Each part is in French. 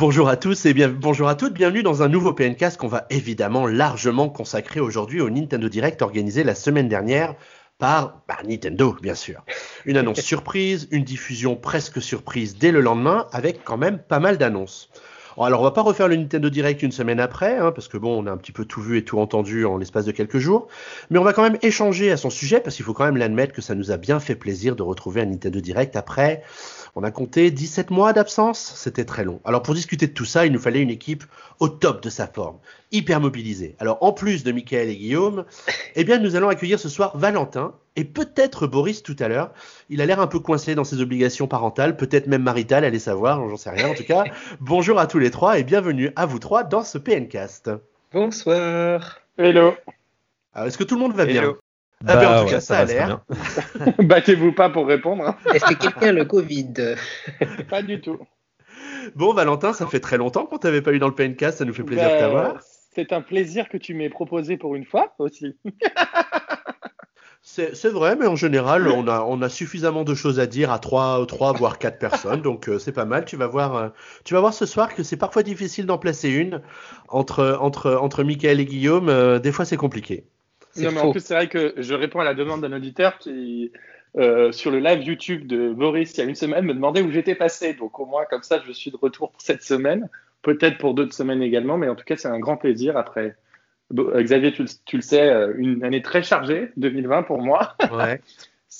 Bonjour à tous et bien, bonjour à toutes, bienvenue dans un nouveau PNcast qu'on va évidemment largement consacrer aujourd'hui au Nintendo Direct organisé la semaine dernière par bah, Nintendo, bien sûr. Une annonce surprise, une diffusion presque surprise dès le lendemain, avec quand même pas mal d'annonces. Alors, on va pas refaire le Nintendo Direct une semaine après, hein, parce que bon, on a un petit peu tout vu et tout entendu en l'espace de quelques jours, mais on va quand même échanger à son sujet, parce qu'il faut quand même l'admettre que ça nous a bien fait plaisir de retrouver un Nintendo Direct après on a compté 17 mois d'absence, c'était très long. Alors pour discuter de tout ça, il nous fallait une équipe au top de sa forme, hyper mobilisée. Alors en plus de Michael et Guillaume, eh bien nous allons accueillir ce soir Valentin et peut-être Boris tout à l'heure. Il a l'air un peu coincé dans ses obligations parentales, peut-être même maritales, allez savoir, j'en sais rien. En tout cas, bonjour à tous les trois et bienvenue à vous trois dans ce PNcast. Bonsoir. Hello. Alors est-ce que tout le monde va bien? Ah ben, en bah tout cas, ça, a l'air. Battez-vous pas pour répondre. Hein. Est-ce que quelqu'un a le Covid Pas du tout. Bon, Valentin, ça fait très longtemps qu'on t'avait pas eu dans le PNK, ça nous fait plaisir de bah, t'avoir. C'est un plaisir que tu m'aies proposé pour une fois aussi. C'est vrai, mais en général, on a, on a suffisamment de choses à dire à trois, trois voire quatre personnes, donc euh, c'est pas mal. Tu vas voir, euh, tu vas voir ce soir que c'est parfois difficile d'en placer une entre entre entre Michael et Guillaume. Euh, des fois, c'est compliqué. Non, mais en plus, c'est vrai que je réponds à la demande d'un auditeur qui, euh, sur le live YouTube de Boris il y a une semaine, me demandait où j'étais passé. Donc, au moins, comme ça, je suis de retour pour cette semaine. Peut-être pour d'autres semaines également, mais en tout cas, c'est un grand plaisir après. Xavier, tu, tu, le sais, euh, une année très chargée, 2020 pour moi. Ouais.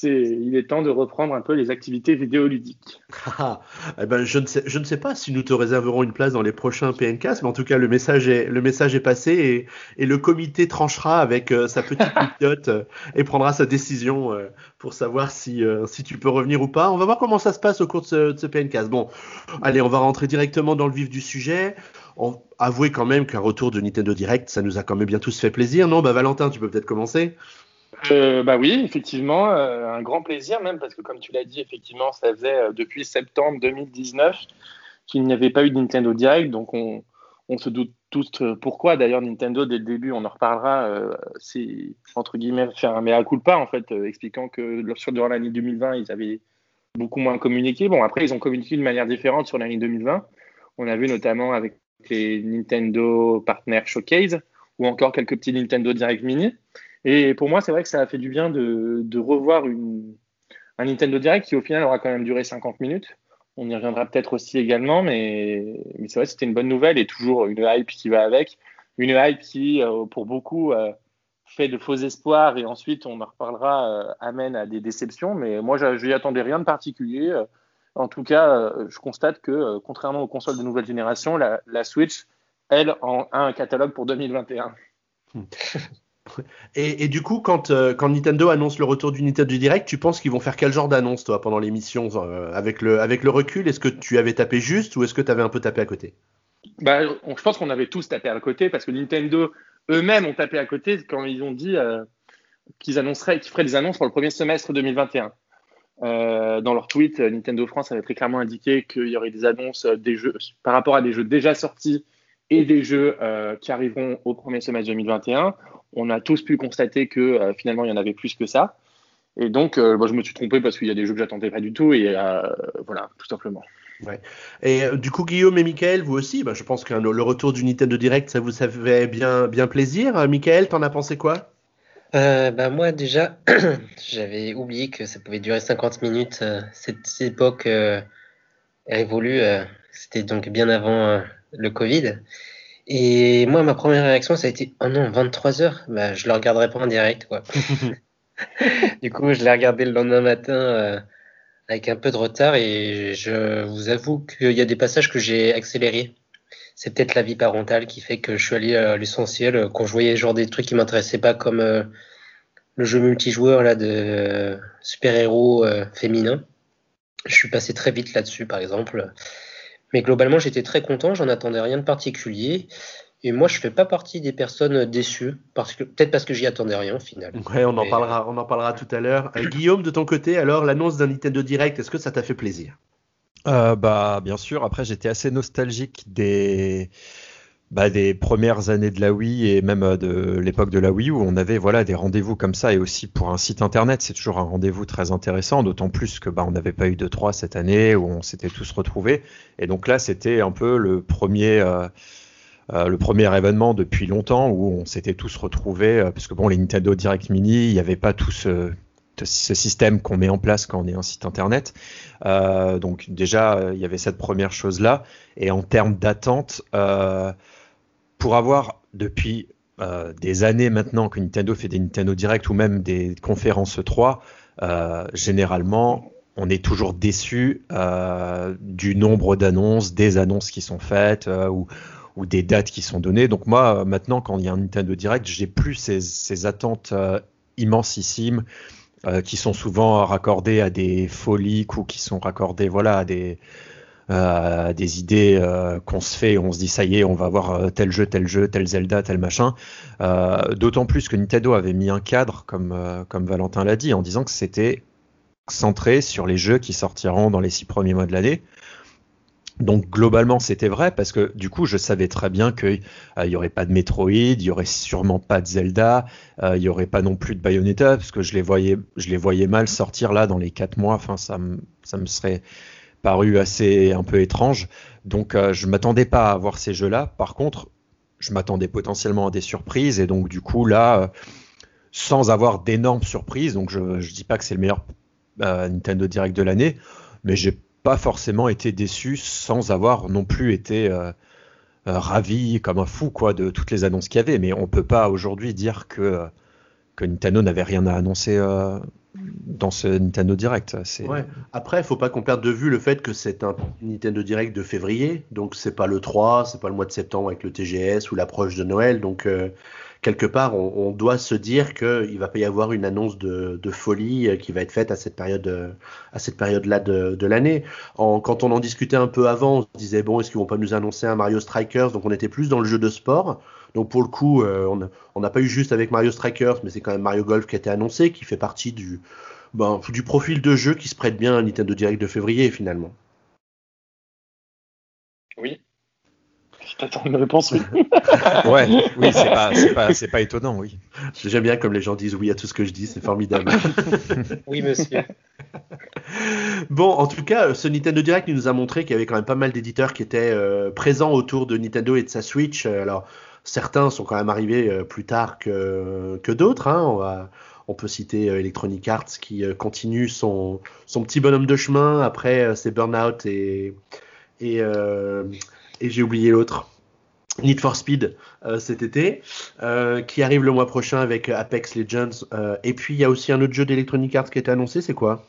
il est temps de reprendre un peu les activités vidéoludiques. Ah, eh ben, je, ne sais, je ne sais pas si nous te réserverons une place dans les prochains PNCast, mais en tout cas, le message est, le message est passé et, le comité tranchera avec euh, sa petite pilote euh, et prendra sa décision euh, pour savoir si, si tu peux revenir ou pas. On va voir comment ça se passe au cours de ce, de PNcast. Bon, allez, on va rentrer directement dans le vif du sujet. On, avouez quand même qu'un retour de Nintendo Direct, ça nous a quand même bien tous fait plaisir, non? Bah Valentin, tu peux peut-être commencer euh, bah oui, effectivement, euh, un grand plaisir même parce que comme tu l'as dit, effectivement, ça faisait euh, depuis septembre 2019 qu'il n'y avait pas eu de Nintendo Direct, donc on, se doute tous pourquoi. D'ailleurs, Nintendo dès le début, on en reparlera, c'est entre guillemets faire un mea culpa en fait, expliquant que sur durant l'année 2020, ils avaient beaucoup moins communiqué. Bon, après, ils ont communiqué de manière différente sur l'année 2020. On a vu notamment avec les Nintendo Partner Showcase ou encore quelques petits Nintendo Direct Mini. Et pour moi, c'est vrai que ça a fait du bien de, revoir un Nintendo Direct qui, au final, aura quand même duré 50 minutes. On y reviendra peut-être aussi également, mais, mais c'est vrai que c'était une bonne nouvelle et toujours une hype qui va avec. Une hype qui, euh, pour beaucoup, euh, fait de faux espoirs et ensuite, on en reparlera, euh, amène à des déceptions. Mais moi, je n'y attendais rien de particulier. En tout cas, je constate que, contrairement aux consoles de nouvelle génération, la, la Switch, elle, en, a un catalogue pour 2021. Et, du coup, quand, euh, quand, Nintendo annonce le retour du Nintendo Direct, tu penses qu'ils vont faire quel genre d'annonce, toi, pendant l'émission euh, avec, le, recul? Est-ce que tu avais tapé juste ou est-ce que tu avais un peu tapé à côté? Bah, Je pense qu'on avait tous tapé à côté parce que Nintendo eux-mêmes ont tapé à côté quand ils ont dit euh, qu'ils annonceraient, qu'ils feraient des annonces pour le premier semestre 2021. dans leur tweet, Nintendo France avait très clairement indiqué qu'il y aurait des annonces par rapport à des jeux déjà sortis et des jeux qui arriveront au premier semestre 2021 on a tous pu constater que euh, finalement il y en avait plus que ça. Et donc, euh, je me suis trompé parce qu'il y a des jeux que j'attendais pas du tout. Et euh, voilà, tout simplement. Ouais. Et du coup, Guillaume et Michael, vous aussi, bah, je pense que le retour du Nintendo Direct, ça vous fait bien, bien plaisir. Michael, t'en as pensé quoi? Bah, Moi, déjà, j'avais oublié que ça pouvait durer 50 minutes. Cette, époque est révolue. C'était donc bien avant le Covid. Et moi, ma première réaction, ça a été Oh non, 23 heures bah, Je le regarderai pas en direct. Quoi. du coup, je l'ai regardé le lendemain matin euh, avec un peu de retard et je vous avoue qu'il y a des passages que j'ai accélérés. C'est peut-être la vie parentale qui fait que je suis allé à l'essentiel quand je voyais genre des trucs qui m'intéressaient pas comme euh, le jeu multijoueur là de super-héros euh, féminins. Je suis passé très vite là-dessus, par exemple. Mais globalement, j'étais très content, j'en attendais rien de particulier. Et moi, je fais pas partie des personnes déçues, parce que peut-être parce que j'y attendais rien au final. Ouais, on en parlera, on en parlera tout à l'heure. Euh, Guillaume, de ton côté, alors l'annonce d'un Nintendo Direct, est-ce que ça t'a fait plaisir? Euh, Bah, bien sûr. Après, j'étais assez nostalgique des bah, des premières années de la Wii et même euh, de l'époque de la Wii où on avait voilà des rendez-vous comme ça et aussi pour un site internet c'est toujours un rendez-vous très intéressant d'autant plus que bah, on n'avait pas eu de 3 cette année où on s'était tous retrouvés et donc là c'était un peu le premier euh, euh, le premier événement depuis longtemps où on s'était tous retrouvés parce que bon les Nintendo Direct Mini il n'y avait pas tout ce, système qu'on met en place quand on est un site internet. donc déjà, il y avait cette première chose-là. Et en termes d'attente, pour avoir depuis euh, des années maintenant que Nintendo fait des Nintendo Direct ou même des conférences 3, euh, généralement, on est toujours déçu euh, du nombre d'annonces, des annonces qui sont faites ou, des dates qui sont données. Donc moi, maintenant, quand il y a un Nintendo Direct, j'ai plus ces, ces attentes immensissimes qui sont souvent raccordées à des folies ou qui sont raccordées voilà, à des euh, des idées euh, qu'on se fait, on se dit ça y est, on va avoir euh, tel jeu, tel jeu, tel Zelda, tel machin. D'autant plus que Nintendo avait mis un cadre, comme, comme Valentin l'a dit, en disant que c'était centré sur les jeux qui sortiront dans les six premiers mois de l'année. Donc globalement c'était vrai parce que du coup je savais très bien qu'il n'y aurait pas de Metroid, il y aurait sûrement pas de Zelda, il n'y aurait pas non plus de Bayonetta parce que je les voyais, je les voyais mal sortir là dans les quatre mois. Enfin ça, ça me serait paru assez un peu étrange. Donc euh, je m'attendais pas à voir ces jeux-là. Par contre, je m'attendais potentiellement à des surprises et donc du coup là, euh, sans avoir d'énormes surprises, donc je, ne dis pas que c'est le meilleur euh, Nintendo Direct de l'année, mais j'ai pas forcément été déçu sans avoir non plus été ravi comme un fou quoi de toutes les annonces qu'il y avait. Mais on peut pas aujourd'hui dire que que Nintendo n'avait rien à annoncer dans ce Nintendo Direct. Ouais. Après, il faut pas qu'on perde de vue le fait que c'est un Nintendo Direct de février, donc c'est pas le 3, c'est pas le mois de septembre avec le TGS ou l'approche de Noël, donc euh, quelque part, on, doit se dire qu'il va pas y avoir une annonce de, folie euh, qui va être faite à cette période, euh, à cette période-là de, l'année. Quand on en discutait un peu avant, on se disait bon, est-ce qu'ils vont pas nous annoncer un Mario Strikers? Donc on était plus dans le jeu de sport. Donc pour le coup, euh, on n'a pas eu juste avec Mario Strikers, mais c'est quand même Mario Golf qui a été annoncé, qui fait partie du, ben, du profil de jeu qui se prête bien à Nintendo Direct de février finalement. Oui. Je t'attends une réponse, oui. ouais, oui, c'est pas, pas, pas, étonnant, oui. J'aime bien comme les gens disent oui à tout ce que je dis, c'est formidable. oui, monsieur. Bon, en tout cas, ce Nintendo Direct nous a montré qu'il y avait quand même pas mal d'éditeurs qui étaient euh, présents autour de Nintendo et de sa Switch. Alors, Certains sont quand même arrivés euh, plus tard que, que d'autres. Hein. On, va, on, peut citer euh, Electronic Arts qui euh, continue son, son, petit bonhomme de chemin après ses Burnout et, et, et j'ai oublié l'autre. Need for Speed cet été, qui arrive le mois prochain avec Apex Legends. et puis il y a aussi un autre jeu d'Electronic Arts qui a été annoncé, c'est quoi?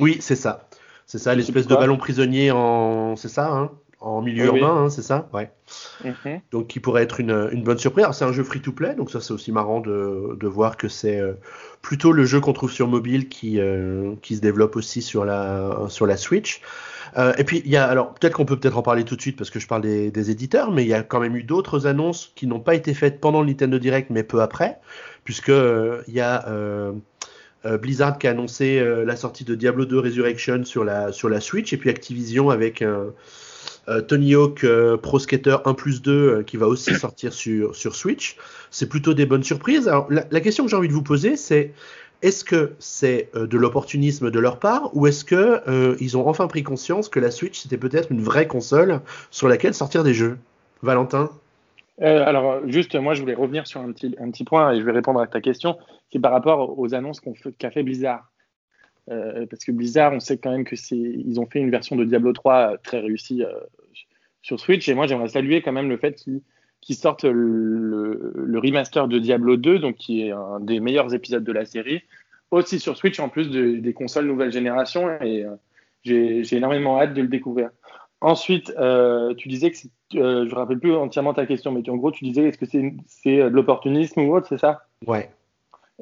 Oui, c'est ça. C'est ça, l'espèce de ballon prisonnier en. C'est ça, hein? En milieu urbain, hein, c'est ça? Ouais. Mhm. Donc qui pourrait être une, une bonne surprise. c'est un jeu free-to-play, donc ça c'est aussi marrant de, de voir que c'est euh, plutôt le jeu qu'on trouve sur mobile qui, euh, qui se développe aussi sur la, sur la Switch. Euh, et puis il y a, alors peut-être qu'on peut peut-être en parler tout de suite parce que je parle des, des éditeurs, mais il y a quand même eu d'autres annonces qui n'ont pas été faites pendant le Nintendo Direct, mais peu après, puisque il y a Blizzard qui a annoncé la sortie de Diablo 2 Resurrection sur la, sur la Switch, et puis Activision avec un Tony Hawk euh, Pro Skater 1 plus 2 euh, qui va aussi sortir sur, sur Switch. C'est plutôt des bonnes surprises. Alors, la, question que j'ai envie de vous poser, c'est est-ce que c'est de l'opportunisme de leur part ou est-ce que ils ont enfin pris conscience que la Switch c'était peut-être une vraie console sur laquelle sortir des jeux? Valentin? Alors, juste, moi, je voulais revenir sur un petit, un petit point et je vais répondre à ta question. C'est par rapport aux annonces qu'a fait Blizzard. Euh, parce que Blizzard, on sait quand même que c'est, ils ont fait une version de Diablo 3 très réussie euh, sur Switch. Et moi, j'aimerais saluer quand même le fait qu'ils, sortent le, remaster de Diablo 2, donc qui est un des meilleurs épisodes de la série, aussi sur Switch en plus des consoles nouvelle génération. Et euh, j'ai, énormément hâte de le découvrir. Ensuite, tu disais que je ne rappelle plus entièrement ta question, mais en gros, tu disais est-ce que c'est, c'est de l'opportunisme ou autre, c'est ça? Ouais.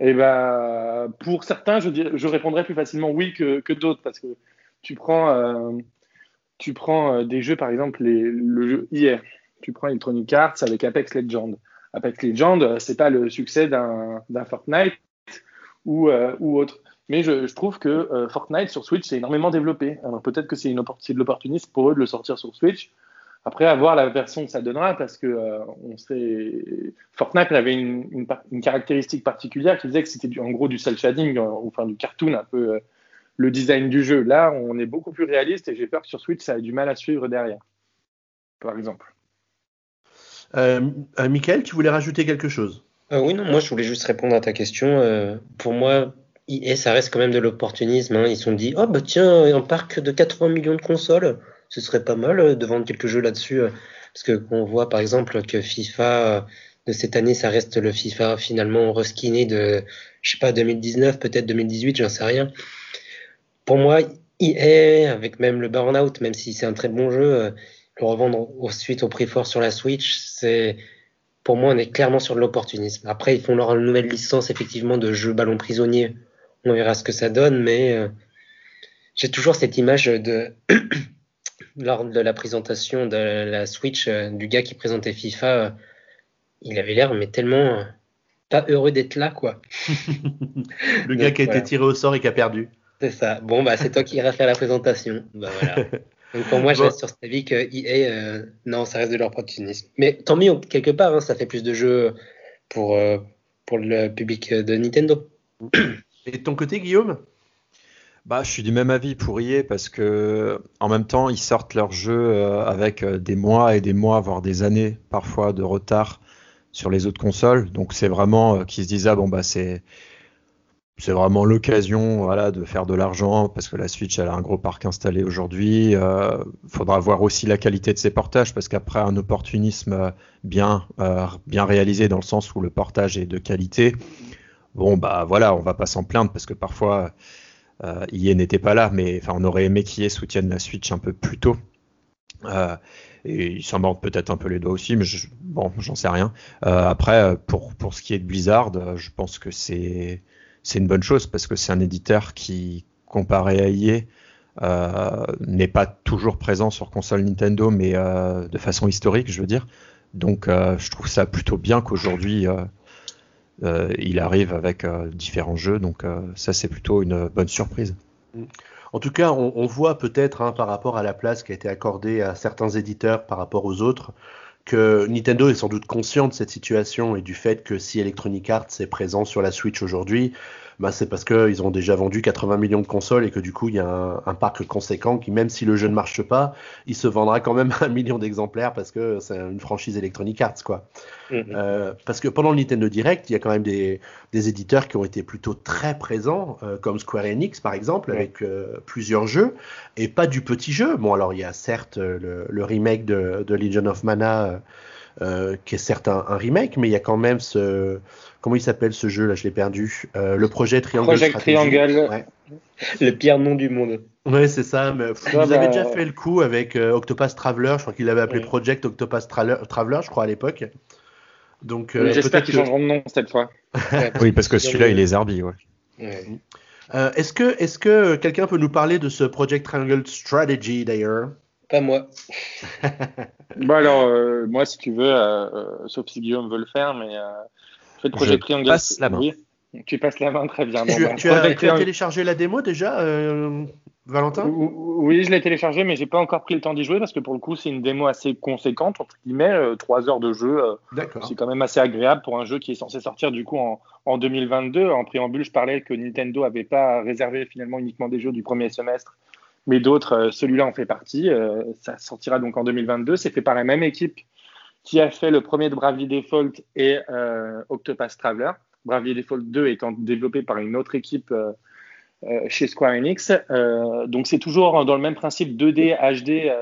Eh ben, pour certains, je, je répondrais plus facilement oui que, que d'autres parce que tu prends, euh, tu prends euh, des jeux, par exemple, les, le jeu hier. Tu prends Electronic Arts avec Apex Legends. Apex Legends, euh, c'est pas le succès d'un Fortnite ou, ou autre. Mais je, trouve que Fortnite sur Switch, c'est énormément développé. Alors peut-être que c'est de l'opportunisme pour eux de le sortir sur Switch. Après, à voir la version que ça donnera, parce que euh, on sait, Fortnite avait une, une, caractéristique particulière qui disait que c'était en gros du cel shading, euh, enfin du cartoon, un peu euh, le design du jeu. Là, on est beaucoup plus réaliste et j'ai peur que sur Switch, ça ait du mal à suivre derrière, par exemple. Euh, Michael, tu voulais rajouter quelque chose? Oui, non, moi je voulais juste répondre à ta question. pour moi, EA, ça reste quand même de l'opportunisme. Hein. Ils se sont dit, oh bah tiens, un parc de 80 millions de consoles ce serait pas mal euh, de vendre quelques jeux là-dessus. Euh, parce que on voit par exemple que FIFA euh, de cette année, ça reste le FIFA finalement reskiné de, je sais pas, 2019, peut-être 2018, j'en sais rien. Pour moi, EA, avec même le Burnout, même si c'est un très bon jeu, le revendre ensuite au prix fort sur la Switch, c'est, pour moi, on est clairement sur de l'opportunisme. Après, ils font leur nouvelle licence, effectivement, de jeu ballon prisonnier. On verra ce que ça donne, mais j'ai toujours cette image de lors de la présentation de la Switch euh, du gars qui présentait FIFA, euh, il avait l'air mais tellement euh, pas heureux d'être là quoi. le gars qui a été tiré au sort et qui a perdu. C'est ça. Bon bah c'est toi qui iras faire la présentation. Bah, voilà. Donc pour moi je reste sur cet avis que EA non ça reste de l'opportunisme. Mais tant mieux quelque part hein, ça fait plus de jeux pour pour le public de Nintendo. Et de ton côté Guillaume? Bah, je suis du même avis pour EA parce que en même temps, ils sortent leur jeu euh, avec euh, des mois et des mois, voire des années parfois de retard sur les autres consoles. Donc c'est vraiment euh, qu'ils se disent ah bon bah c'est c'est vraiment l'occasion voilà de faire de l'argent parce que la Switch elle a un gros parc installé aujourd'hui. Faudra voir aussi la qualité de ses portages parce qu'après un opportunisme bien bien réalisé dans le sens où le portage est de qualité. Bon bah voilà, on va pas s'en plaindre parce que parfois euh, IE n'était pas là, mais enfin, on aurait aimé qu'IE soutienne la Switch un peu plus tôt. Euh, et il s'en mordent peut-être un peu les doigts aussi, mais bon, j'en sais rien. Euh, après, pour, pour ce qui est de Blizzard, je pense que c'est c'est une bonne chose parce que c'est un éditeur qui, comparé à IE, euh, n'est pas toujours présent sur console Nintendo, mais euh, de façon historique, je veux dire. Donc, euh, je trouve ça plutôt bien qu'aujourd'hui euh, il arrive avec euh, différents jeux, donc euh, ça c'est plutôt une bonne surprise. En tout cas, on, voit peut-être hein, par rapport à la place qui a été accordée à certains éditeurs par rapport aux autres, que Nintendo est sans doute conscient de cette situation et du fait que si Electronic Arts est présent sur la Switch aujourd'hui, bah, c'est parce qu'ils ont déjà vendu 80 millions de consoles et que du coup, il y a un, parc conséquent qui, même si le jeu ne marche pas, il se vendra quand même un million d'exemplaires parce que c'est une franchise Electronic Arts, quoi. Mm-hmm. Euh, parce que pendant le Nintendo Direct, il y a quand même des, éditeurs qui ont été plutôt très présents, euh, comme Square Enix, par exemple, avec euh, plusieurs jeux, et pas du petit jeu. Bon, alors, il y a certes le, remake de, de, Legion of Mana, qui est certes un remake, mais il y a quand même ce Comment il s'appelle ce jeu là Je l'ai perdu. Euh, le projet Triangle. Projet Triangle. Le pire nom du monde. Ouais, c'est ça. Mais, vous avez bah, déjà fait le coup avec euh, Octopus Traveler. Je crois qu'il l'avait appelé Project Octopus Traveler, je crois à l'époque. Donc euh, j'espère qu'ils changeront de nom cette fois. oui, parce que celui-là, il est Zarbi. Ouais. est-ce que, est-ce que quelqu'un peut nous parler de ce Project Triangle Strategy d'ailleurs? Pas moi. bon alors, moi si tu veux, sauf si Guillaume veut le faire, mais le projet je Passe la main. Oui, tu passes la main très bien. tu, bah, as, téléchargé la démo déjà, euh, Valentin? Oui, je l'ai téléchargé, mais j'ai pas encore pris le temps d'y jouer parce que pour le coup, c'est une démo assez conséquente, entre guillemets, euh, trois heures de jeu. Euh, c'est quand même assez agréable pour un jeu qui est censé sortir du coup en, en 2022. En préambule, je parlais que Nintendo avait pas réservé finalement uniquement des jeux du premier semestre, mais d'autres. Celui-là en fait partie. ça sortira donc en 2022. C'est fait par la même équipe qui a fait le premier de Bravely Default et euh, Octopath Traveler. Bravely Default 2 étant développé par une autre équipe euh, euh, chez Square Enix. donc c'est toujours dans le même principe 2D HD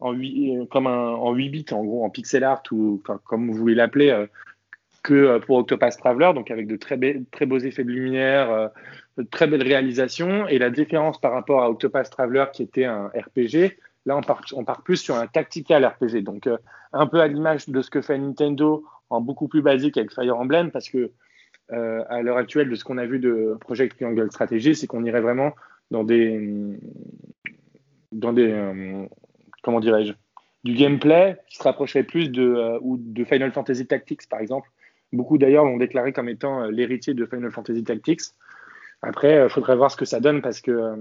en 8, comme un, en 8 bits en gros en pixel art ou comme vous voulez l'appeler que pour Octopath Traveler, donc avec de très, très beaux effets de lumière, de très belles réalisations. Et la différence par rapport à Octopath Traveler qui était un RPG, Là, on part, plus sur un tactical RPG. Donc, euh, un peu à l'image de ce que fait Nintendo en beaucoup plus basique avec Fire Emblem, parce que euh, à l'heure actuelle, de ce qu'on a vu de Project Triangle Strategy, c'est qu'on irait vraiment dans des, dans des, euh, comment dirais-je, du gameplay qui se rapprocherait plus de, ou de Final Fantasy Tactics, par exemple. Beaucoup d'ailleurs l'ont déclaré comme étant l'héritier de Final Fantasy Tactics. Après, il faudrait voir ce que ça donne parce que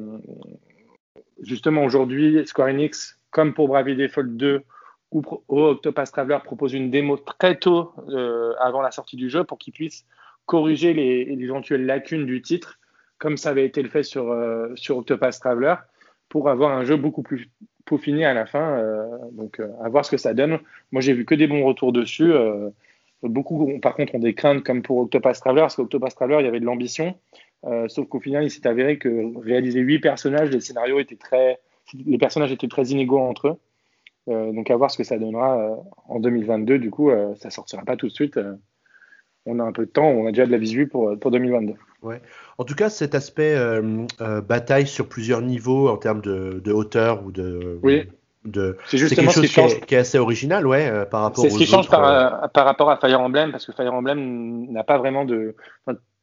justement aujourd'hui, Square Enix, comme pour Bravely Default 2 où, Octopath Traveler propose une démo très tôt avant la sortie du jeu pour qu'ils puissent corriger les, les, éventuelles lacunes du titre, comme ça avait été le fait sur, sur Octopath Traveler, pour avoir un jeu beaucoup plus peaufiné à la fin. donc, à voir ce que ça donne. Moi, j'ai vu que des bons retours dessus. Beaucoup, par contre, ont des craintes comme pour Octopath Traveler, parce qu'Octopath Traveler, il y avait de l'ambition, euh, sauf qu'au final, il s'est avéré que réaliser huit personnages, les scénarios étaient très, les personnages étaient très inégaux entre eux. Euh, donc à voir ce que ça donnera euh, en 2022. Du coup, ça sortira pas tout de suite. on a un peu de temps, on a déjà de la visu pour, pour 2022. Ouais. En tout cas, cet aspect bataille sur plusieurs niveaux en termes de, de hauteur ou de, oui c'est justement quelque chose qui, est, assez original ouais euh, par rapport c'est ce qui change par, euh, par, rapport à Fire Emblem parce que Fire Emblem n'a pas vraiment de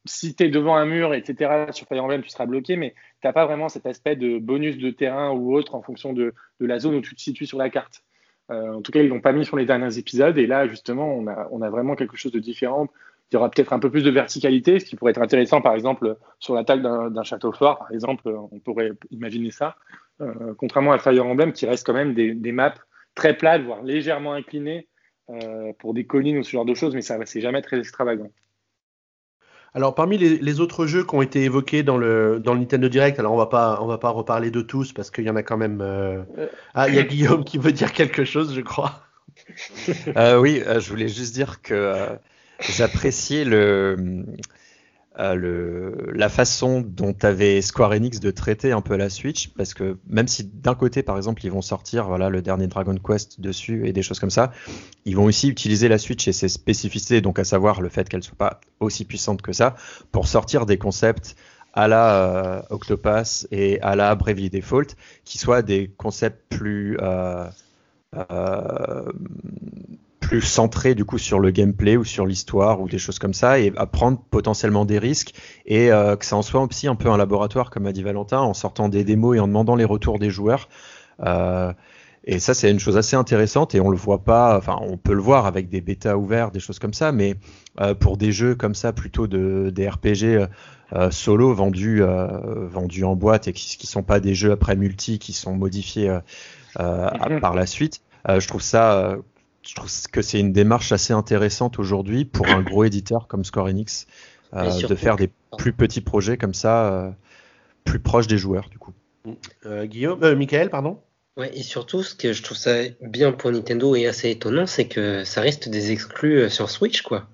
si tu es devant un mur etc sur Fire Emblem tu seras bloqué mais tu n'as pas vraiment cet aspect de bonus de terrain ou autre en fonction de, la zone où tu te situes sur la carte euh, en tout cas ils l'ont pas mis sur les derniers épisodes et là justement on a, vraiment quelque chose de différent il y aura peut-être un peu plus de verticalité, ce qui pourrait être intéressant, par exemple, sur la taille d'un château fort, par exemple, on pourrait imaginer ça. Euh, contrairement à Fire Emblem qui reste quand même des, maps très plates, voire légèrement inclinées euh, pour des collines ou ce genre de choses, mais ça c'est jamais très extravagant. Alors parmi les, autres jeux qui ont été évoqués dans le, dans le Nintendo Direct, alors on va pas on va pas reparler de tous parce qu'il y en a quand même. Euh, ah il y a Guillaume qui veut dire quelque chose, je crois. oui, je voulais juste dire que j'appréciais le euh, le, la façon dont avait Square Enix de traiter un peu la Switch, parce que même si d'un côté, par exemple, ils vont sortir voilà le dernier Dragon Quest dessus et des choses comme ça, ils vont aussi utiliser la Switch et ses spécificités, donc à savoir le fait qu'elle soit pas aussi puissante que ça, pour sortir des concepts à la euh, Octopath et à la Bravely Default, qui soient des concepts plus euh, euh plus centré du coup sur le gameplay ou sur l'histoire ou des choses comme ça et à prendre potentiellement des risques et euh, que ça en soit aussi un peu un laboratoire comme a dit Valentin en sortant des démos et en demandant les retours des joueurs euh, et ça c'est une chose assez intéressante et on le voit pas enfin on peut le voir avec des bêtas ouverts des choses comme ça mais euh, pour des jeux comme ça plutôt de des RPG solo vendus vendus en boîte et qui, qui sont pas des jeux après multi qui sont modifiés mhm. par la suite je trouve ça je trouve que c'est une démarche assez intéressante aujourd'hui pour un gros éditeur comme Square Enix euh, de faire des plus petits projets comme ça, euh, plus proches des joueurs du coup. Euh, Guillaume, Michael, pardon? Ouais, et surtout, ce que je trouve ça bien pour Nintendo et assez étonnant, c'est que ça reste des exclus sur Switch, quoi.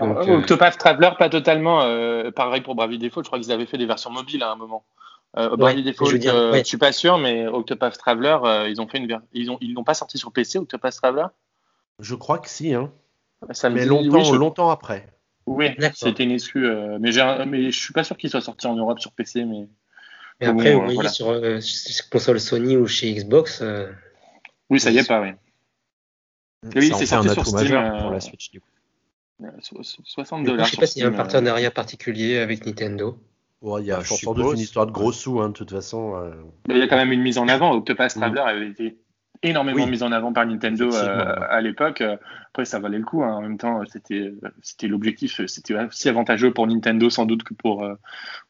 Octopath Traveler, pas totalement. pareil pour Bravely Default, je crois qu'ils avaient fait des versions mobiles à un moment. Euh, Default, je, ne suis pas sûr, mais Octopath Traveler, ils ont fait une, ils ont, ils l'ont pas sorti sur PC, Octopath Traveler? Je crois que si, hein. Ça mais longtemps, longtemps après. Oui, c'était une excuse. Euh, mais, mais je suis pas sûr qu'il soit sorti en Europe sur PC. Mais, après, oui, euh, sur, euh, console Sony ou chez Xbox. oui, ça y est pas, oui. Oui, c'est sorti un sur Steam, majeur pour la Switch, du coup. 60 dollars. Je sais pas s'il y a un partenariat particulier avec Nintendo. Il y a sans doute une histoire de gros sous, hein, de toute façon. Mais il y a quand même une mise en avant. Octopath Traveler avait été énormément mise en avant par Nintendo euh, à l'époque. Après, ça valait le coup. Hein. En même temps, c'était c'était l'objectif. C'était aussi avantageux pour Nintendo sans doute que pour euh,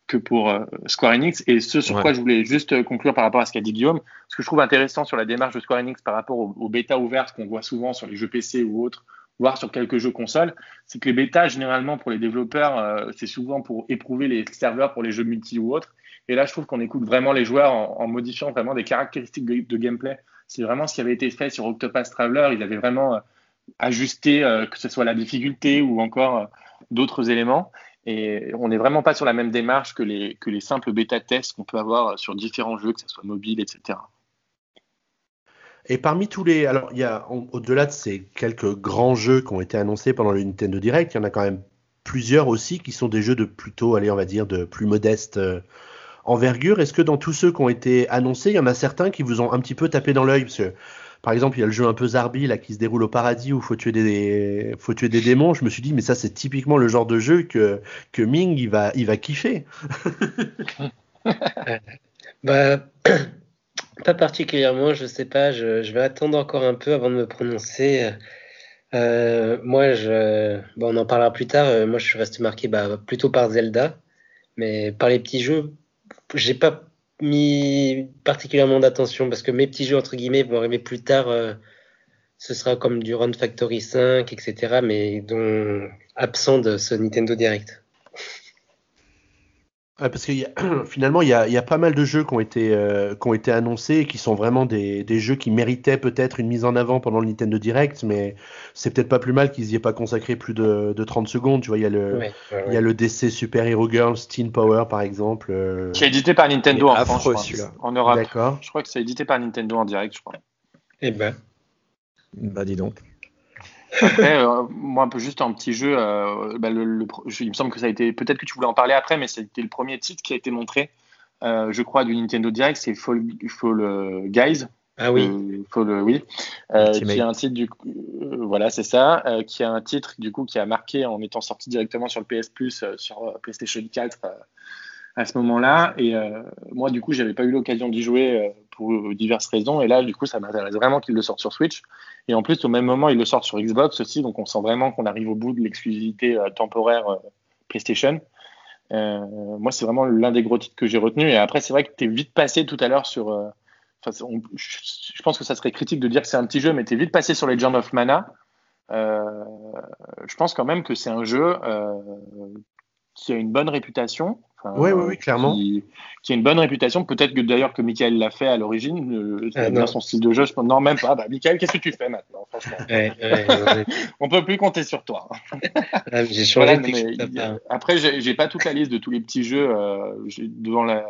que pour euh, Square Enix. Et ce sur quoi je voulais juste conclure par rapport à ce qu'a dit Guillaume, ce que je trouve intéressant sur la démarche de Square Enix par rapport aux, bêta ouvertes qu'on voit souvent sur les jeux PC ou autres, voire sur quelques jeux consoles, c'est que les bêtas, généralement, pour les développeurs, c'est souvent pour éprouver les serveurs pour les jeux multi ou autres. Et là, je trouve qu'on écoute vraiment les joueurs en, modifiant vraiment des caractéristiques de gameplay c'est vraiment ce qui avait été fait sur Octopath Traveler. Ils avaient vraiment euh, ajusté, euh, que ce soit la difficulté ou encore euh, d'autres éléments. Et on n'est vraiment pas sur la même démarche que les, que les simples bêta-tests qu'on peut avoir sur différents jeux, que ce soit mobile, etc. Et parmi tous les. Alors, il y a, au-delà de ces quelques grands jeux qui ont été annoncés pendant le Nintendo Direct, il y en a quand même plusieurs aussi qui sont des jeux de plutôt, allez, on va dire, de plus modeste envergure. Est-ce que dans tous ceux qui ont été annoncés, il y en a certains qui vous ont un petit peu tapé dans l'œil? Parce que, par exemple, il y a le jeu un peu Zarbi là, qui se déroule au paradis où faut tuer des, faut tuer des démons. Je me suis dit, mais ça, c'est typiquement le genre de jeu que, que Ming, il va, il va kiffer. bah, pas particulièrement, je sais pas. Je, vais attendre encore un peu avant de me prononcer. Euh, moi, je, on en parlera plus tard. Euh, moi, je suis resté marqué bah, plutôt par Zelda, mais par les petits jeux, j'ai pas mis particulièrement d'attention parce que mes petits jeux entre guillemets vont arriver plus tard euh, ce sera comme du Run Factory 5, etc., mais dont absent de ce Nintendo Direct. Parce que finalement, il y, a, pas mal de jeux qui ont été, euh, qui ont été annoncés et qui sont vraiment des, jeux qui méritaient peut-être une mise en avant pendant le Nintendo Direct, mais c'est peut-être pas plus mal qu'ils n'y aient pas consacré plus de, 30 secondes. Tu vois, il y a le, il y a le DC Super Hero Girls Teen Power, par exemple. Euh, qui est édité par Nintendo en France, en Europe. D'accord. Je crois que c'est édité par Nintendo en direct, je crois. Eh ben. Bah, dis donc. Après, euh, moi, un peu juste un petit jeu. Euh, bah, le, il me semble que ça a été. Peut-être que tu voulais en parler après, mais c'était le premier titre qui a été montré, euh, je crois, du Nintendo Direct. C'est Fall, Fall Guys. Ah oui. Fall, oui. qui a un titre du voilà, c'est ça. qui a un titre du coup qui a marqué en étant sorti directement sur le PS Plus sur PlayStation 4 à ce moment-là. Et moi, du coup, j'avais pas eu l'occasion d'y jouer pour diverses raisons. Et là, du coup, ça m'intéresse vraiment qu'il le sorte sur Switch. Et en plus, au même moment, il le sort sur Xbox aussi, donc on sent vraiment qu'on arrive au bout de l'exclusivité euh, temporaire euh, PlayStation. Euh, moi, c'est vraiment l'un des gros titres que j'ai retenu. Et après, c'est vrai que tu es vite passé tout à l'heure sur. je pense que ça serait critique de dire que c'est un petit jeu, mais tu es vite passé sur Legend of Mana. je pense quand même que c'est un jeu qui a une bonne réputation. Oui, oui, oui, clairement. Qui, a une bonne réputation. Peut-être que d'ailleurs que Michael l'a fait à l'origine. Euh, c'est bien son style de jeu. Je... Non, même pas. Bah, Michael, qu'est-ce que tu fais maintenant Franchement? On peut plus compter sur toi. Ah, j'ai changé Après, j'ai pas toute la liste de tous les petits jeux euh, devant, la...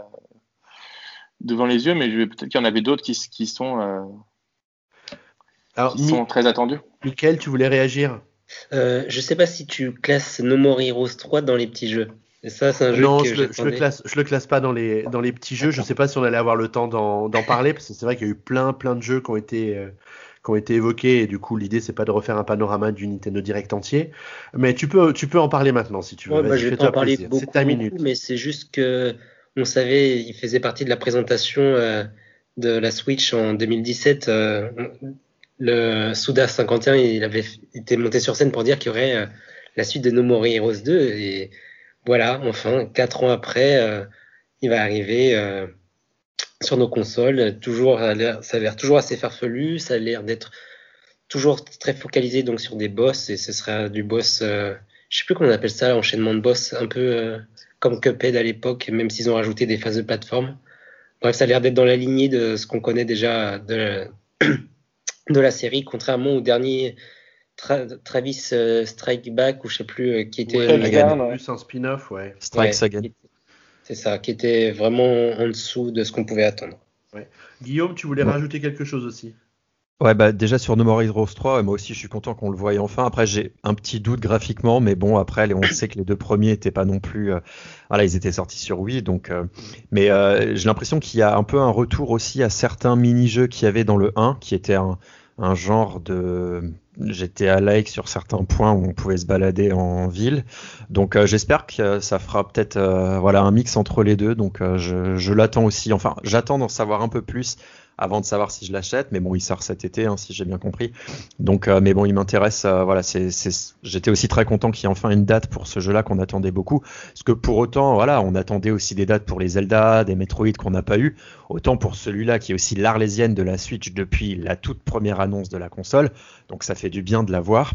devant les yeux, mais peut-être qu'il y en avait d'autres qui, qui, sont, euh, Alors, qui sont très attendus. Michael, tu voulais réagir? Euh, je sais pas si tu classes No More Heroes 3 dans les petits jeux. Et ça, c'est un jeu non, je, le, je le classe, je le classe pas dans les dans les petits jeux. Je sais pas si on allait avoir le temps d'en parler parce que c'est vrai qu'il y a eu plein plein de jeux qui ont été euh, qui ont été évoqués et du coup l'idée c'est pas de refaire un panorama du Nintendo Direct entier. Mais tu peux tu peux en parler maintenant si tu veux. Ouais, bah, je vais en parler beaucoup, ta minute. mais c'est juste que on savait, il faisait partie de la présentation euh, de la Switch en 2017 le Souda 51, il avait été monté sur scène pour dire qu'il y aurait euh, la suite de No More Heroes 2. Et voilà, enfin, quatre ans après, euh, il va arriver euh, sur nos consoles. Toujours, ça a l'air toujours assez farfelu, ça a l'air d'être toujours très focalisé donc sur des boss et ce sera du boss, je sais plus comment on appelle ça, enchaînement de boss, un peu comme Cuphead à l'époque, même s'ils ont rajouté des phases de plateforme. Bref, ça a l'air d'être dans la lignée de ce qu'on connaît déjà de la série, contrairement au dernier Travis euh, Strike Back ou je sais plus euh, qui était plus un spin-off, ouais. Strike Again. C'est ça, qui était vraiment en dessous de ce qu'on pouvait attendre. Guillaume, tu voulais rajouter quelque chose aussi? Ouais, bah déjà sur No More Heroes 3, moi aussi je suis content qu'on le voie enfin. Après, j'ai un petit doute graphiquement, mais bon, après, on sait que les deux premiers étaient pas non plus. Euh, voilà, ils étaient sortis sur Wii, donc. mais j'ai l'impression qu'il y a un peu un retour aussi à certains mini-jeux qu'il y avait dans le 1, qui étaient un, un genre de j'étais à like sur certains points où on pouvait se balader en ville. Donc euh, j'espère que ça fera peut-être euh, voilà un mix entre les deux. Donc euh, je, je l'attends aussi. Enfin, j'attends d'en savoir un peu plus avant de savoir si je l'achète. Mais bon, il sort cet été, hein, si j'ai bien compris. Donc, euh, mais bon, il m'intéresse. Euh, voilà, j'étais aussi très content qu'il y ait enfin une date pour ce jeu-là qu'on attendait beaucoup. Parce que pour autant, voilà, on attendait aussi des dates pour les Zelda, des Metroid qu'on n'a pas eu. Autant pour celui-là qui est aussi l'arlésienne de la Switch depuis la toute première annonce de la console. Donc, ça fait du bien de l'avoir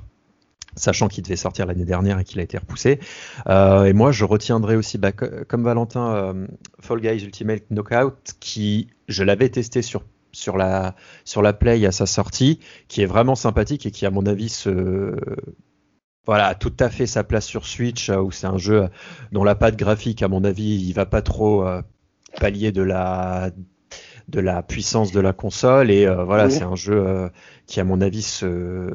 sachant qu'il devait sortir l'année dernière et qu'il a été repoussé. Euh, et moi, je retiendrai aussi, bah, comme Valentin, Fall Guys Ultimate Knockout, qui je l'avais testé sur sur la, sur la Play à sa sortie, qui est vraiment sympathique et qui, à mon avis, se, voilà, a tout à fait sa place sur Switch, euh, où c'est un jeu dont la patte graphique, à mon avis, il va pas trop euh, pallier de la de la puissance de la console. Et euh, voilà c'est un jeu qui à mon avis se,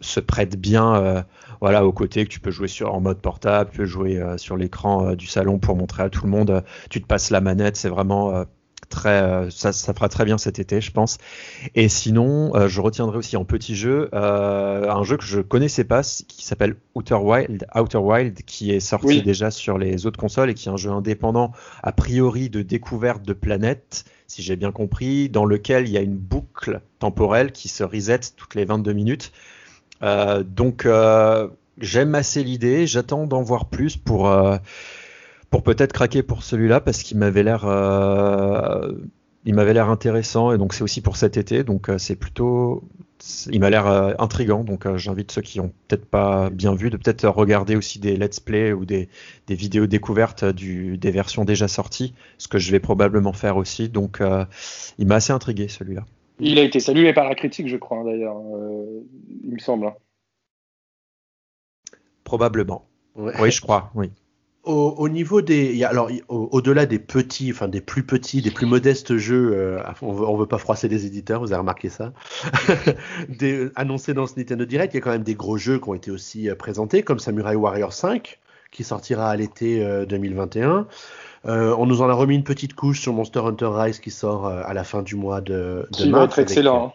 se prête bien voilà au côté que tu peux jouer sur en mode portable tu peux jouer sur l'écran du salon pour montrer à tout le monde tu te passes la manette c'est vraiment très, euh, ça, ça, fera très bien cet été, je pense. Et sinon, euh, je retiendrai aussi en petit jeu euh, un jeu que je connaissais pas, qui s'appelle Outer Wild, Outer Wild, qui est sorti déjà sur les autres consoles et qui est un jeu indépendant, a priori de découverte de planètes, si j'ai bien compris, dans lequel il y a une boucle temporelle qui se reset toutes les 22 minutes. donc, j'aime assez l'idée, j'attends d'en voir plus pour pour peut-être craquer pour celui-là parce qu'il m'avait l'air euh, il m'avait l'air intéressant et donc c'est aussi pour cet été donc euh, c'est plutôt il m'a l'air euh, intrigant, donc euh, j'invite ceux qui ont peut-être pas bien vu de peut-être regarder aussi des let's play ou des, des vidéos découvertes du, des versions déjà sorties, ce que je vais probablement faire aussi. Donc euh, il m'a assez intrigué celui-là. Il a été salué par la critique, je crois, hein, d'ailleurs, il me semble. Hein. Probablement. Oui, je crois, oui. Au, niveau des, alors au-delà des petits, enfin des plus petits, des plus modestes jeux, euh, on, veut, veut pas froisser les éditeurs, vous avez remarqué ça, des, annoncés dans ce Nintendo Direct, il y a quand même des gros jeux qui ont été aussi euh, présentés, comme Samurai Warrior 5, qui sortira à l'été 2021. Euh, on nous en a remis une petite couche sur Monster Hunter Rise qui sort à la fin du mois de, de qui mars. Va être excellent.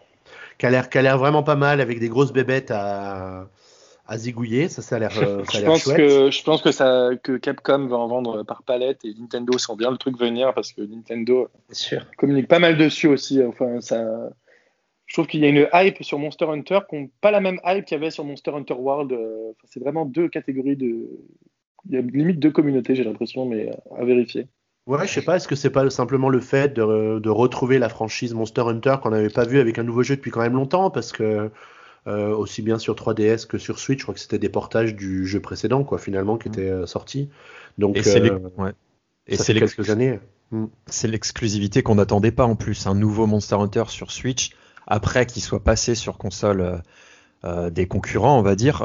Qui a l'air vraiment pas mal avec des grosses bébêtes à à zigouiller. Ça, ça a l'air euh, je pense chouette. Que, je pense que, ça, que Capcom va en vendre par palette et Nintendo sent bien le truc venir parce que Nintendo sûr. communique pas mal dessus aussi. Enfin, ça, je trouve qu'il y a une hype sur Monster Hunter qui n'a pas la même hype qu'il y avait sur Monster Hunter World. Euh, c'est vraiment deux catégories de. Il y a limite deux communautés, j'ai l'impression, mais à vérifier. Ouais, je sais pas, est-ce que c'est pas simplement le fait de, de retrouver la franchise Monster Hunter qu'on n'avait pas vu avec un nouveau jeu depuis quand même longtemps? Parce que euh, aussi bien sur 3DS que sur Switch. Je crois que c'était des portages du jeu précédent, quoi, finalement, qui mm. était euh, sorti. Donc, et c'est euh, ouais. quelques années. Mm. C'est l'exclusivité qu'on n'attendait pas en plus. Un nouveau Monster Hunter sur Switch, après qu'il soit passé sur console des concurrents, on va dire.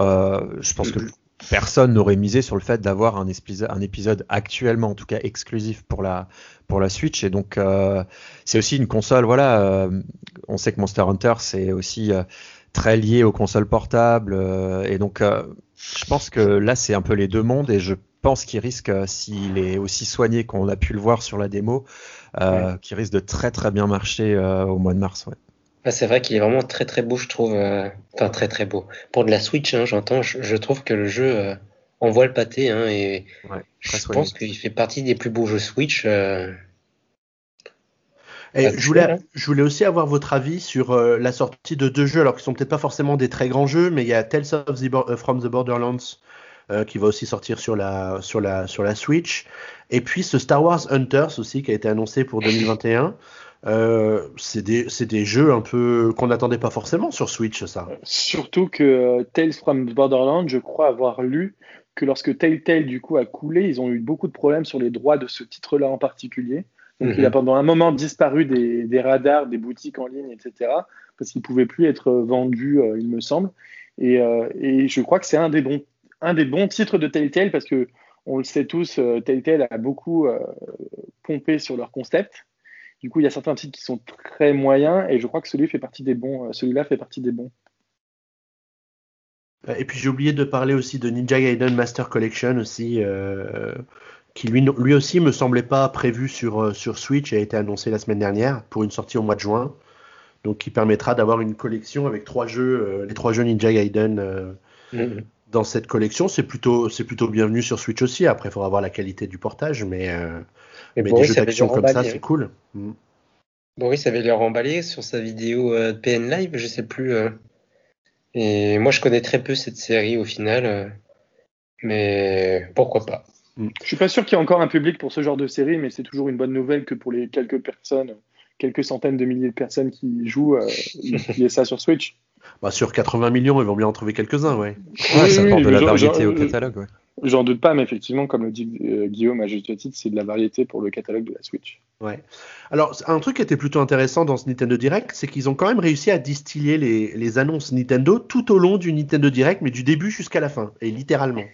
je pense que mm. personne n'aurait misé sur le fait d'avoir un, un, épisode actuellement, en tout cas exclusif pour la, pour la Switch. Et donc, c'est aussi une console, voilà, on sait que Monster Hunter, c'est aussi très lié aux consoles portables. Euh, et donc, euh, je pense que là, c'est un peu les deux mondes. Et je pense qu'il risque, euh, s'il est aussi soigné qu'on a pu le voir sur la démo, euh, qu'il risque de très très bien marcher au mois de mars. Ouais. c'est vrai qu'il est vraiment très très beau, je trouve. Enfin, très très beau. Pour de la Switch, hein, j'entends, je, trouve que le jeu envoie le pâté. Hein, et je pense qu'il fait partie des plus beaux jeux Switch. Et je, voulais, je voulais aussi avoir votre avis sur euh, la sortie de deux jeux, alors qui sont peut-être pas forcément des très grands jeux, mais il y a Tales of the euh, from the Borderlands euh, qui va aussi sortir sur la, sur, la, sur la Switch. Et puis ce Star Wars Hunters aussi qui a été annoncé pour 2021. Euh, c'est des, des, jeux un peu qu'on n'attendait pas forcément sur Switch, ça. Surtout que Tales from the Borderlands, je crois avoir lu que lorsque Telltale du coup a coulé, ils ont eu beaucoup de problèmes sur les droits de ce titre-là en particulier. Donc, il a mhm. pendant un moment disparu des, radars, des boutiques en ligne, etc., parce qu'il ne pouvait plus être vendu, euh, il me semble. Euh, et, je crois que c'est un, des bons, un des bons titres de Telltale, parce que on le sait tous, euh, Telltale a beaucoup pompé sur leur concept. Du coup, il y a certains titres qui sont très moyens, et je crois que celui fait partie des bons. celui-là fait partie des bons. Et puis j'ai oublié de parler aussi de Ninja Gaiden Master Collection aussi, qui lui, lui aussi me semblait pas prévu sur, euh, sur Switch et a été annoncé la semaine dernière pour une sortie au mois de juin. Donc qui permettra d'avoir une collection avec trois jeux, euh, les trois jeux Ninja Gaiden euh, mm-hmm. dans cette collection. C'est plutôt, c'est plutôt bienvenu sur Switch aussi. Après, il faudra voir la qualité du portage, mais, mais des jeux d'action comme ça, c'est cool. Mm. Boris avait l'air emballé sur sa vidéo PN Live, je sais plus. Et moi, je connais très peu cette série au final, mais pourquoi pas. Mm. Je suis pas sûr qu'il y ait encore un public pour ce genre de série, mais c'est toujours une bonne nouvelle que pour les quelques personnes, quelques centaines de milliers de personnes qui jouent, euh, il y ait ça sur Switch. Bah, sur 80 millions, ils vont bien en trouver quelques-uns, ouais. ouais ça apporte de la variété au catalogue, ouais. J'en doute pas, mais effectivement, comme le dit euh, Guillaume à juste titre, c'est de la variété pour le catalogue de la Switch. Ouais. Alors, un truc qui était plutôt intéressant dans ce Nintendo Direct, c'est qu'ils ont quand même réussi à distiller les, les, annonces Nintendo tout au long du Nintendo Direct, mais du début jusqu'à la fin, et littéralement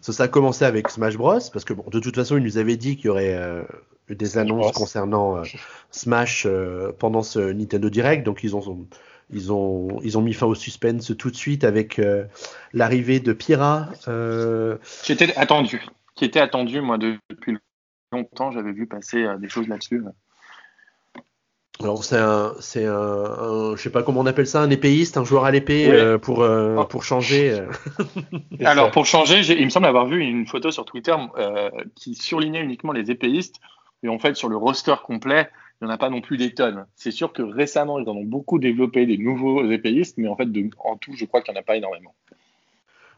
ça, a commencé avec Smash Bros. Parce que bon, de toute façon, il nous avait dit qu'il y aurait euh, des annonces concernant euh, Smash euh, pendant ce Nintendo Direct. Donc ils ont, ils ont, ils ont mis fin au suspense tout de suite avec l'arrivée de Pyra. Qui était attendu. Qui était attendu, moi, depuis longtemps. J'avais vu passer des choses là-dessus. Alors c'est un, c'est un, je sais pas comment on appelle ça, un épéiste, un joueur à l'épée euh, pour euh, oh. pour changer. Euh. Alors pour changer, il me semble avoir vu une photo sur Twitter qui surlignait uniquement les épéistes et en fait sur le roster complet, il n'y en a pas non plus des tonnes. C'est sûr que récemment ils en ont beaucoup développé des nouveaux épéistes, mais en fait de, en tout, je crois qu'il n'y en a pas énormément.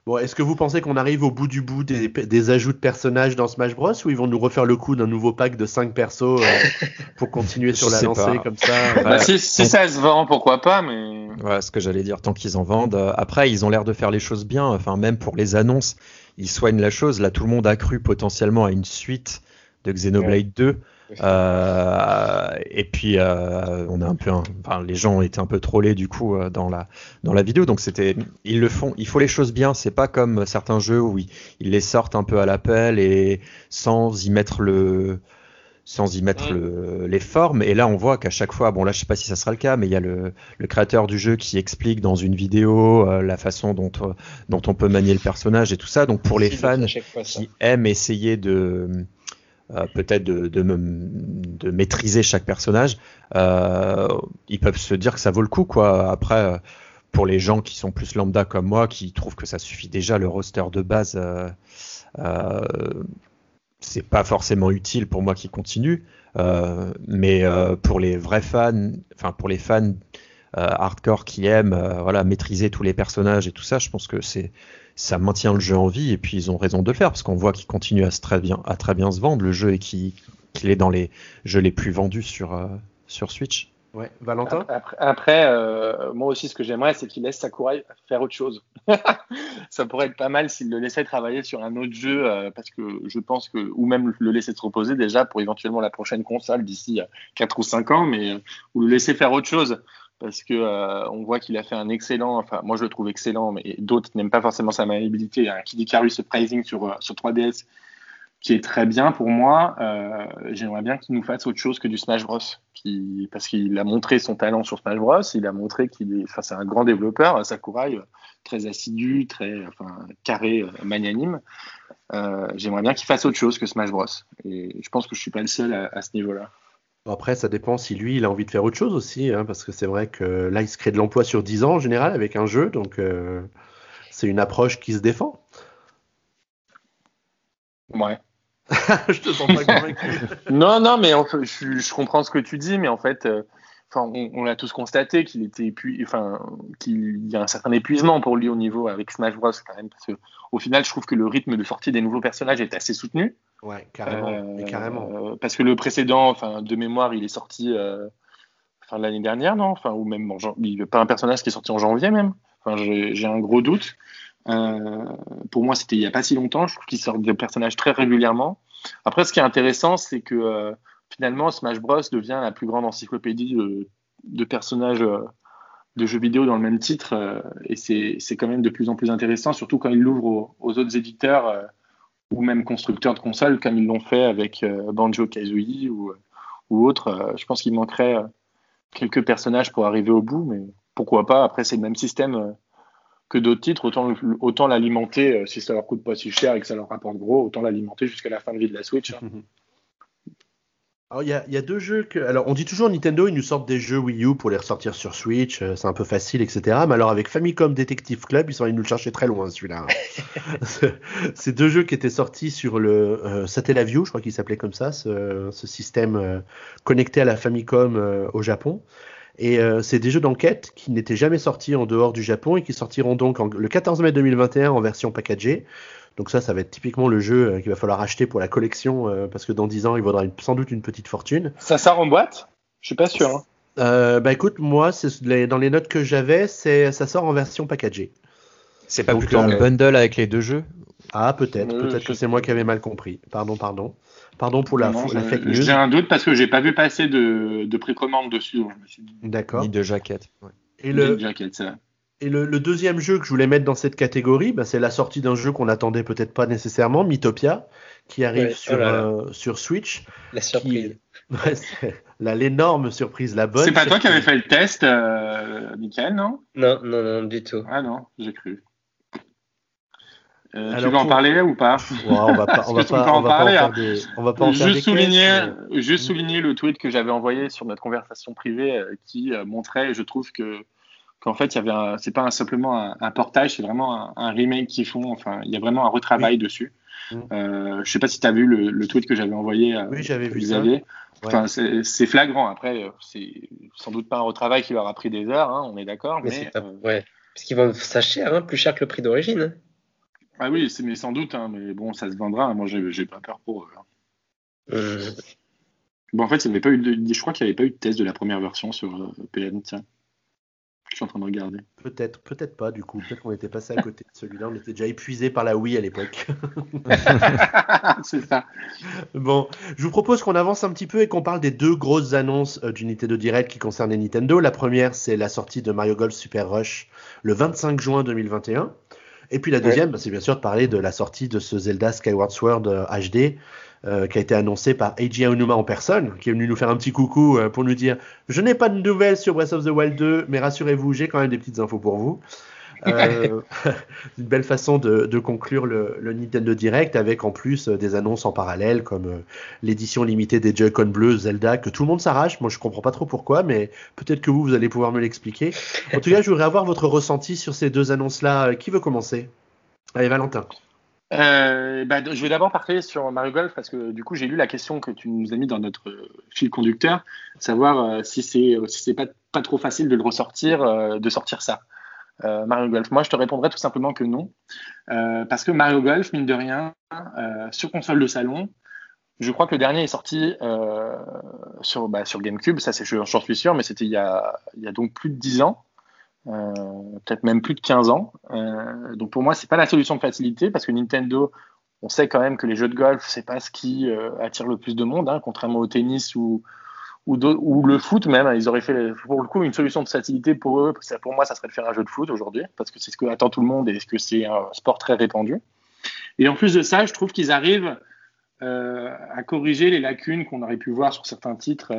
Bon, est-ce que vous pensez qu'on arrive au bout du bout des, des, ajouts de personnages dans Smash Bros ou ils vont nous refaire le coup d'un nouveau pack de 5 persos euh, pour continuer sur la lancée comme ça bah, si, si, ça se vend, pourquoi pas, mais. Ouais, ce que j'allais dire, tant qu'ils en vendent. Euh, après, ils ont l'air de faire les choses bien. Enfin, même pour les annonces, ils soignent la chose. Là, tout le monde a cru potentiellement à une suite de Xenoblade 2. Euh, et puis euh, on a un peu, enfin, les gens ont été un peu trollés du coup euh, dans la dans la vidéo. Donc c'était, ils le font, il faut les choses bien. C'est pas comme certains jeux où ils, les sortent un peu à l'appel et sans y mettre le sans y mettre le, les formes. Et là, on voit qu'à chaque fois, bon là, je sais pas si ça sera le cas, mais il y a le, le créateur du jeu qui explique dans une vidéo la façon dont, dont on peut manier le personnage et tout ça. Donc pour les fans qui aiment essayer de euh, peut-être de, de, maîtriser chaque personnage, euh, ils peuvent se dire que ça vaut le coup. Quoi. Après, euh, pour les gens qui sont plus lambda comme moi, qui trouvent que ça suffit déjà, le roster de base, c'est pas forcément utile pour moi qui continue. Mais pour les vrais fans, enfin pour les fans hardcore qui aiment voilà, maîtriser tous les personnages et tout ça, je pense que c'est ça maintient le jeu en vie et puis ils ont raison de le faire parce qu'on voit qu'il continue à, très bien, à très bien se vendre le jeu et qu'il est dans les jeux les plus vendus sur, euh, sur Switch. Ouais, Valentin? Après, euh, moi aussi, ce que j'aimerais, c'est qu'il laisse Sakurai faire autre chose. ça pourrait être pas mal s'il le laissait travailler sur un autre jeu, euh, parce que je pense que, ou même le laisser se reposer déjà pour éventuellement la prochaine console d'ici 4 ou 5 ans, mais ou le laisser faire autre chose parce que euh, on voit qu'il a fait un excellent, enfin moi je le trouve excellent, mais d'autres n'aiment pas forcément sa maniabilité. Un Kid Icarus Surprising sur, euh, sur 3DS qui est très bien pour moi. Euh, J'aimerais bien qu'il nous fasse autre chose que du Smash Bros. Parce qu'il a montré son talent sur Smash Bros. Il a montré qu'il est, enfin c'est un grand développeur, Sakurai, très assidu, très carré, magnanime. J'aimerais bien qu'il fasse autre chose que Smash Bros. Et je pense que je suis pas le seul à ce niveau-là. Après, ça dépend si lui, il a envie de faire autre chose aussi, hein, parce que c'est vrai que là, il se crée de l'emploi sur 10 ans en général avec un jeu, donc euh, c'est une approche qui se défend. Ouais. je te sens pas convaincu. non, non, mais je, je, comprends ce que tu dis, mais en fait, euh, enfin, on, on l'a tous constaté qu'il était enfin, qu'il y a un certain épuisement pour lui au niveau avec Smash Bros quand même, parce que au final, je trouve que le rythme de sortie des nouveaux personnages est assez soutenu. Ouais, carrément. Euh, carrément. parce que le précédent, enfin, de mémoire, il est sorti euh, fin de l'année dernière, non? Enfin, ou même, il pas un personnage qui est sorti en janvier même? Enfin, j'ai un gros doute. Euh, pour moi, c'était il n'y a pas si longtemps. Je trouve qu'il sort des personnages très régulièrement. Après, ce qui est intéressant, c'est que euh, finalement, Smash Bros devient la plus grande encyclopédie de, personnages euh, de jeux vidéo dans le même titre. Euh, et c'est quand même de plus en plus intéressant, surtout quand il l'ouvre aux, autres éditeurs euh, ou même constructeurs de consoles, comme ils l'ont fait avec Banjo Kazooie ou, autres. je pense qu'il manquerait quelques personnages pour arriver au bout, mais pourquoi pas? Après, c'est le même système que d'autres titres, autant, autant l'alimenter, si ça leur coûte pas si cher et que ça leur rapporte gros, autant l'alimenter jusqu'à la fin de vie de la Switch. Hein. Alors, il y a, y a, deux jeux que. Alors, on dit toujours Nintendo, ils nous sortent des jeux Wii U pour les ressortir sur Switch, euh, c'est un peu facile, etc. Mais alors, avec Famicom Detective Club, ils sont allés nous le chercher très loin, celui-là. c'est deux jeux qui étaient sortis sur le euh, Satellaview, je crois qu'il s'appelait comme ça, ce, ce système euh, connecté à la Famicom euh, au Japon. Et euh, c'est des jeux d'enquête qui n'étaient jamais sortis en dehors du Japon et qui sortiront donc en, le 14 mai 2021 en version packagée. Donc ça, ça va être typiquement le jeu euh, qu'il va falloir acheter pour la collection euh, parce que dans 10 ans, il vaudra une, sans doute une petite fortune. Ça sort en boîte? Je suis pas sûr. Hein. Euh, bah écoute, moi, les, dans les notes que j'avais, c'est ça sort en version packagée. C'est pas Donc, plutôt un bundle avec les deux jeux? Ah peut-être, euh, peut-être que c'est moi qui avais mal compris. Pardon, pardon. Pardon pour la, non, la fake news. J'ai un doute parce que j'ai pas vu passer de, de précommande dessus. D'accord. Ni de jaquette. Ouais. Et le, jaquette, ça. Et le, le, deuxième jeu que je voulais mettre dans cette catégorie, bah, c'est la sortie d'un jeu qu'on attendait peut-être pas nécessairement, Mythopia, qui arrive Ouais, sur, oh là là. euh, sur Switch. La surprise. Ouais, la- l'énorme surprise, la bonne. C'est pas toi qui avais fait le test, euh, Michael, non? Non, non, non, du tout. Ah non, j'ai cru. Euh, tu Alors, veux en parler ou pas? Ouais, on va pas, on va tu pas, en on va pas en parler, hein on va pas Juste souligner, caisses, mais- juste souligner le tweet que j'avais envoyé sur notre conversation privée euh, qui euh, montrait, je trouve que qu'en fait il y avait, un- c'est pas un- simplement un, un portage, c'est vraiment un, un remake qu'ils font. Enfin, il y a vraiment un retravail dessus. Mm. Euh, je sais pas si tu as vu le, le tweet que j'avais envoyé. euh, Oui, j'avais que vu vous ça. aviez. Enfin, c'est c'est flagrant. Après, euh, c'est sans doute pas un retravail qui leur a pris des heures, hein, on est d'accord. Mais, Mais, c'est euh, Ouais. Parce qu'ils vendent ça cher, hein, plus cher que le prix d'origine. hein. Ah oui, mais sans doute, hein, mais bon, ça se vendra. Moi, j'ai pas peur pour eux. Hein. Euh. Bon, en fait, il avait pas eu de, je crois qu'il n'y avait pas eu de test de la première version sur euh, PN. Tiens, je suis en train de regarder. Peut-être, peut-être pas du coup. Peut-être qu'on était passé à côté de celui-là. On était déjà épuisé par la Wii à l'époque. C'est ça. Bon, je vous propose qu'on avance un petit peu et qu'on parle des deux grosses annonces euh, du Nintendo Direct qui concernent Nintendo. La première, c'est la sortie de Mario Golf Super Rush le 25 juin 2021. Et puis la deuxième, bah, c'est bien sûr de parler de la sortie de ce Zelda Skyward Sword HD euh, qui a été annoncé par Eiji Aonuma en personne, qui est venu nous faire un petit coucou euh, pour nous dire je n'ai pas de nouvelles sur Breath of the Wild 2, mais rassurez-vous, j'ai quand même des petites infos pour vous. Euh, une belle façon de, de conclure le, le, Nintendo Direct avec en plus euh, des annonces en parallèle comme euh, l'édition limitée des Joy-Con bleus Zelda que tout le monde s'arrache. Moi, je comprends pas trop pourquoi, mais peut-être que vous, vous allez pouvoir me l'expliquer. En tout cas, je voudrais avoir votre ressenti sur ces deux annonces-là. Qui veut commencer? Allez, Valentin. Euh, bah, je vais d'abord parler sur Mario Golf parce que du coup j'ai lu la question que tu nous as mis dans notre fil conducteur, savoir euh, si c'est si c'est pas, pas trop facile de le ressortir, euh, de sortir ça. Euh, Mario Golf. Moi je te répondrais tout simplement que non, parce que Mario Golf mine de rien sur console de salon, je crois que le dernier est sorti sur bah, sur GameCube, ça c'est j'en suis sûr, mais c'était il y a il y a donc plus de 10 ans. Euh, peut-être même plus de 15 ans. Euh, donc pour moi, c'est pas la solution de facilité parce que Nintendo, on sait quand même que les jeux de golf, c'est pas ce qui euh, attire le plus de monde, hein, contrairement au tennis ou, ou, le foot même. Ils auraient fait pour le coup une solution de facilité pour eux. Pour moi, ça serait de faire un jeu de foot aujourd'hui parce que c'est ce que attend tout le monde et que c'est un sport très répandu. Et en plus de ça, je trouve qu'ils arrivent à corriger les lacunes qu'on aurait pu voir sur certains titres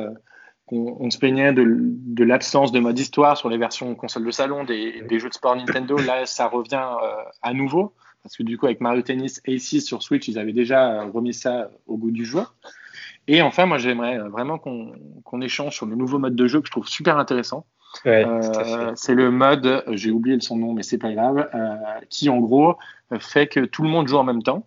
on, se plaignait de, l'absence de mode histoire sur les versions console de salon des, jeux de sport Nintendo. Là, ça revient euh, à nouveau. Parce que du coup, avec Mario Tennis A6 sur Switch, ils avaient déjà remis ça au goût du jour. Et enfin, moi, j'aimerais vraiment qu'on échange sur le nouveau mode de jeu que je trouve super intéressant. Euh, c'est le mode, j'ai oublié son nom, mais c'est pas grave, euh, qui en gros fait que tout le monde joue en même temps.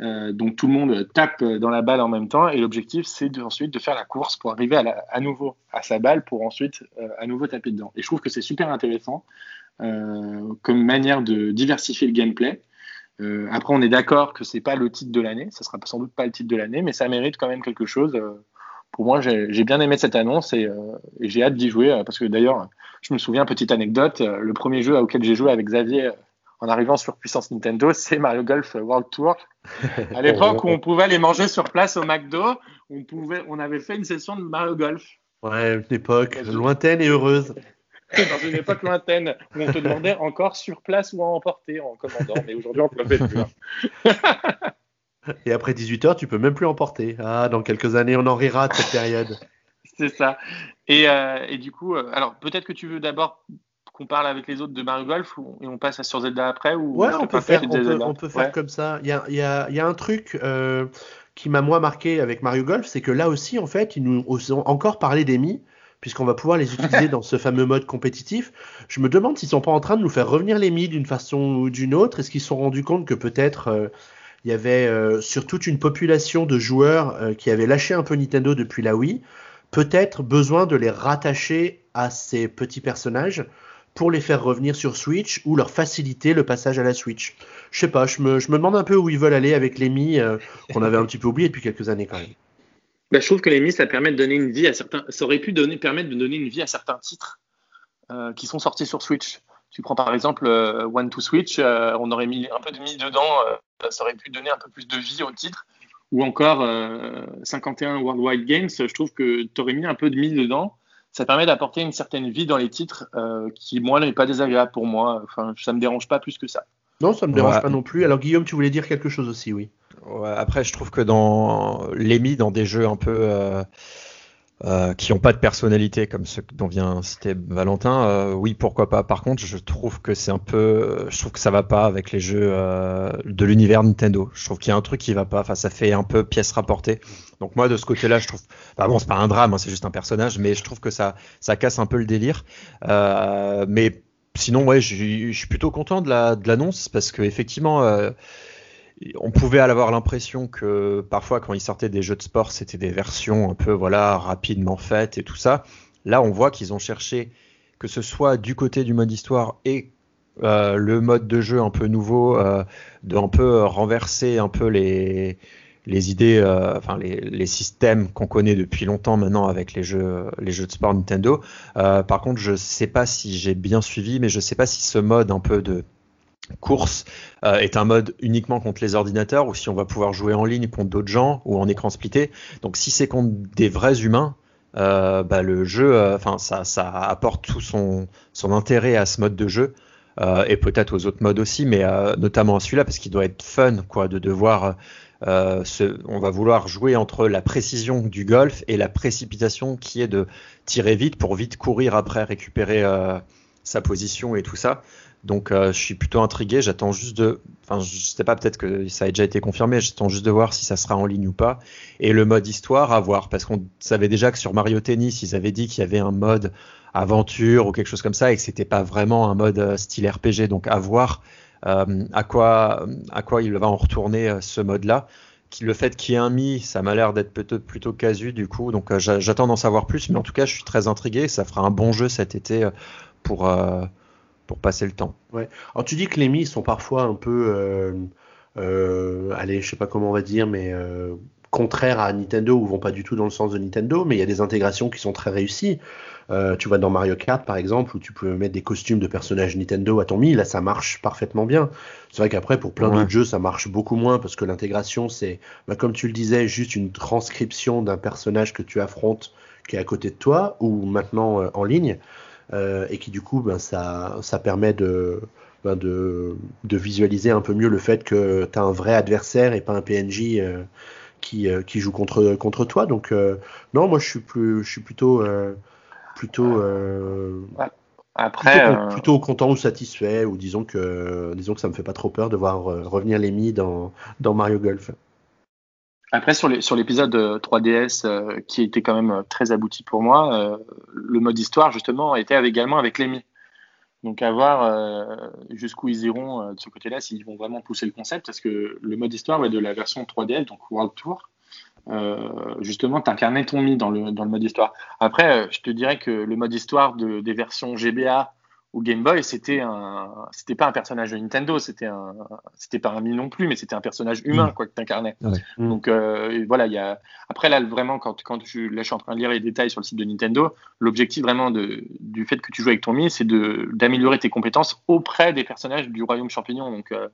Euh, donc tout le monde tape dans la balle en même temps et l'objectif c'est ensuite de faire la course pour arriver à, nouveau à sa balle pour ensuite euh, à nouveau taper dedans. Et je trouve que c'est super intéressant euh, comme manière de diversifier le gameplay. après on est d'accord que c'est pas le titre de l'année, ça sera sans doute pas le titre de l'année, mais ça mérite quand même quelque chose. pour moi j'ai bien aimé cette annonce et, et j'ai hâte d'y jouer parce que d'ailleurs je me souviens petite anecdote, le premier jeu auquel j'ai joué avec Xavier en arrivant sur puissance Nintendo, c'est Mario Golf World Tour. À l'époque où on pouvait aller manger sur place au McDo, on, pouvait, on avait fait une session de Mario Golf. Ouais, une époque lointaine et heureuse. Dans une époque lointaine où on te demandait encore sur place ou à emporter en commandant, mais aujourd'hui on peut le faire plus. Hein. Et après 18h, tu peux même plus emporter. Ah, dans quelques années, on en rira de cette période. C'est ça. Et, euh, et, du coup, euh, alors peut-être que tu veux d'abord qu'on parle avec les autres de Mario Golf et on passe à sur Zelda après ou Ouais, on peut, faire, on peut, faire comme ça. Il y a, y, a, y a, un truc euh, qui m'a moi marqué avec Mario Golf, c'est que là aussi, en fait, ils nous ont encore parlé des Mi, puisqu'on va pouvoir les utiliser dans ce fameux mode compétitif. Je me demande s'ils sont pas en train de nous faire revenir les Mi d'une façon ou d'une autre. Est-ce qu'ils se sont rendus compte que peut-être euh, il y avait euh, sur toute une population de joueurs qui avaient lâché un peu Nintendo depuis la Wii, peut-être besoin de les rattacher à ces petits personnages pour les faire revenir sur Switch ou leur faciliter le passage à la Switch. Je sais pas, je me, je me demande un peu où ils veulent aller avec les Mi euh, qu'on avait un petit peu oublié depuis quelques années quand même. Ben, je trouve que les Mi, ça permet de donner une vie à certains, ça aurait pu donner, permettre de donner une vie à certains titres euh, qui sont sortis sur Switch. Tu prends par exemple euh, One to Switch, on aurait mis un peu de Mi dedans, ça aurait pu donner un peu plus de vie au titre. Ou encore 51 Worldwide Games, je trouve que tu aurais mis un peu de Mi dedans ça permet d'apporter une certaine vie dans les titres euh, qui, moi, n'est pas désagréable pour moi. Enfin, ça me dérange pas plus que ça. Non, ça me dérange pas non plus. Alors, Guillaume, tu voulais dire quelque chose aussi, oui. après, je trouve que dans l'émis, dans des jeux un peu euh, euh, qui n'ont pas de personnalité comme ceux dont vient citer Valentin, euh, oui pourquoi pas. Par contre, je trouve que c'est un peu, je trouve que ça va pas avec les jeux euh, de l'univers Nintendo. Je trouve qu'il y a un truc qui va pas. Enfin, ça fait un peu pièce rapportée. Donc moi de ce côté-là, je trouve, bah bon, c'est pas un drame, hein, c'est juste un personnage, mais je trouve que ça, ça casse un peu le délire. mais sinon, ouais, je suis plutôt content de la de l'annonce parce que effectivement on pouvait avoir l'impression que parfois quand ils sortaient des jeux de sport, c'était des versions un peu voilà rapidement faites et tout ça. Là, on voit qu'ils ont cherché que ce soit du côté du mode histoire et le mode de jeu un peu nouveau, de un peu renverser un peu les, les idées, enfin les, les, systèmes qu'on connaît depuis longtemps maintenant avec les jeux, les jeux de sport Nintendo. par contre, je sais pas si j'ai bien suivi, mais je sais pas si ce mode un peu de course euh, est un mode uniquement contre les ordinateurs ou si on va pouvoir jouer en ligne contre d'autres gens ou en écran splitté. Donc si c'est contre des vrais humains, euh, bah, le jeu, euh, enfin ça, ça, apporte tout son, intérêt à ce mode de jeu et peut-être aux autres modes aussi, mais notamment à celui-là parce qu'il doit être fun quoi de devoir. On va vouloir jouer entre la précision du golf et la précipitation qui est de tirer vite pour vite courir après récupérer sa position et tout ça. Donc euh, je suis plutôt intrigué, j'attends juste de... Enfin je sais pas, peut-être que ça a déjà été confirmé, j'attends juste de voir si ça sera en ligne ou pas. Et le mode histoire, à voir, parce qu'on savait déjà que sur Mario Tennis, ils avaient dit qu'il y avait un mode aventure ou quelque chose comme ça et que c'était pas vraiment un mode euh, style RPG. Donc à voir euh, à, quoi, à quoi il va en retourner ce mode-là. Le fait qu'il y ait un Mi, ça m'a l'air d'être plutôt, plutôt casu du coup, donc j'attends d'en savoir plus, mais en tout cas je suis très intrigué, ça fera un bon jeu cet été pour, pour passer le temps. Ouais. Alors tu dis que les Mi sont parfois un peu, euh, euh, allez, je sais pas comment on va dire, mais euh, contraires à Nintendo ou vont pas du tout dans le sens de Nintendo, mais il y a des intégrations qui sont très réussies. tu vois dans Mario Kart par exemple où tu peux mettre des costumes de personnages Nintendo à ton Mi, là ça marche parfaitement bien. C'est vrai qu'après pour plein d'autres jeux ça marche beaucoup moins parce que l'intégration c'est, bah, comme tu le disais, juste une transcription d'un personnage que tu affrontes qui est à côté de toi ou maintenant en ligne. Euh, et qui du coup, ben, ça, ça permet de, ben, de, de, visualiser un peu mieux le fait que tu as un vrai adversaire et pas un PNJ euh, qui, euh, qui joue contre, contre toi. Donc, non, moi je suis, plus, je suis plutôt. plutôt Après, plutôt, plutôt, content ou satisfait, ou disons que, disons que ça me fait pas trop peur de voir revenir les mi dans, dans Mario Golf. Après, sur l'épisode 3DS, euh, euh, qui était quand même euh, très abouti pour moi, le mode histoire, justement, était également avec l'EMI. Donc, à voir jusqu'où ils iront de ce côté-là, s'ils vont vraiment pousser le concept, parce que le mode histoire de la version 3DS, donc World Tour, justement, tu incarnais ton Mi dans le, dans le mode histoire. Après, je te dirais que le mode histoire de, des versions GBA ou Game Boy, c'était un, c'était pas un personnage de Nintendo, c'était un, c'était pas un mi non plus, mais c'était un personnage humain, mm. quoi, que t'incarnais. incarnais. Mm. Donc euh, voilà, il y a. Après là, vraiment, quand quand je, là, je suis en train de lire les détails sur le site de Nintendo, l'objectif vraiment de, du fait que tu joues avec ton mi, c'est de d'améliorer tes compétences auprès des personnages du royaume champignon. Donc euh,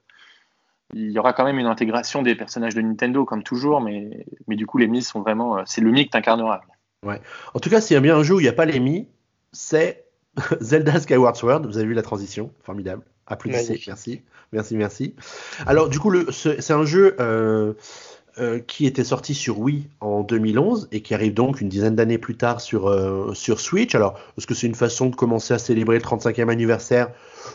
il y aura quand même une intégration des personnages de Nintendo comme toujours, mais mais du coup les mi sont vraiment, euh, c'est le mi que t'incarneras. Ouais. En tout cas, s'il y a bien un jeu où il n'y a pas les mi, c'est Zelda Skyward Sword, vous avez vu la transition, formidable. Applaudissez, merci, merci, merci. Alors du coup, c'est un jeu euh, euh, qui était sorti sur Wii en 2011 et qui arrive donc une dizaine d'années plus tard sur, euh, sur Switch. Alors, est-ce que c'est une façon de commencer à célébrer le 35e anniversaire?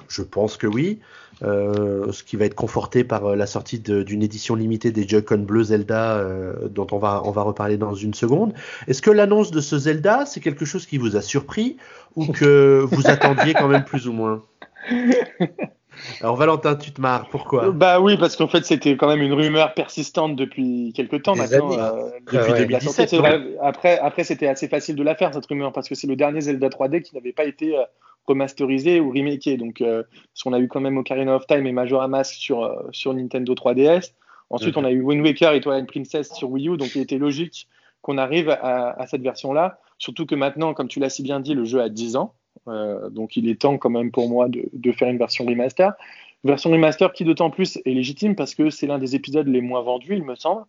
Je pense que oui. Euh, ce qui va être conforté par euh, la sortie d'une édition limitée des Joy-Con Bleu Zelda, euh, dont on va, on va reparler dans une seconde. Est-ce que l'annonce de ce Zelda, c'est quelque chose qui vous a surpris ou que vous attendiez quand même plus ou moins? Alors Valentin, tu te marres, pourquoi? Bah oui, parce qu'en fait c'était quand même une rumeur persistante depuis quelques temps maintenant. depuis 2017. Après, après c'était assez facile de la faire cette rumeur parce que c'est le dernier Zelda 3D qui n'avait pas été remasterisé ou remaké. Donc, euh, on a eu quand même Ocarina of Time et Majora Mask sur, euh, sur Nintendo 3DS. Ensuite, on a eu Wind Waker et Twilight Princess sur Wii U. Donc, il était logique qu'on arrive à, cette version-là. Surtout que maintenant, comme tu l'as si bien dit, le jeu a 10 ans. Euh, donc, il est temps quand même pour moi de, de faire une version remaster. version remaster qui, d'autant plus, est légitime parce que c'est l'un des épisodes les moins vendus, il me semble,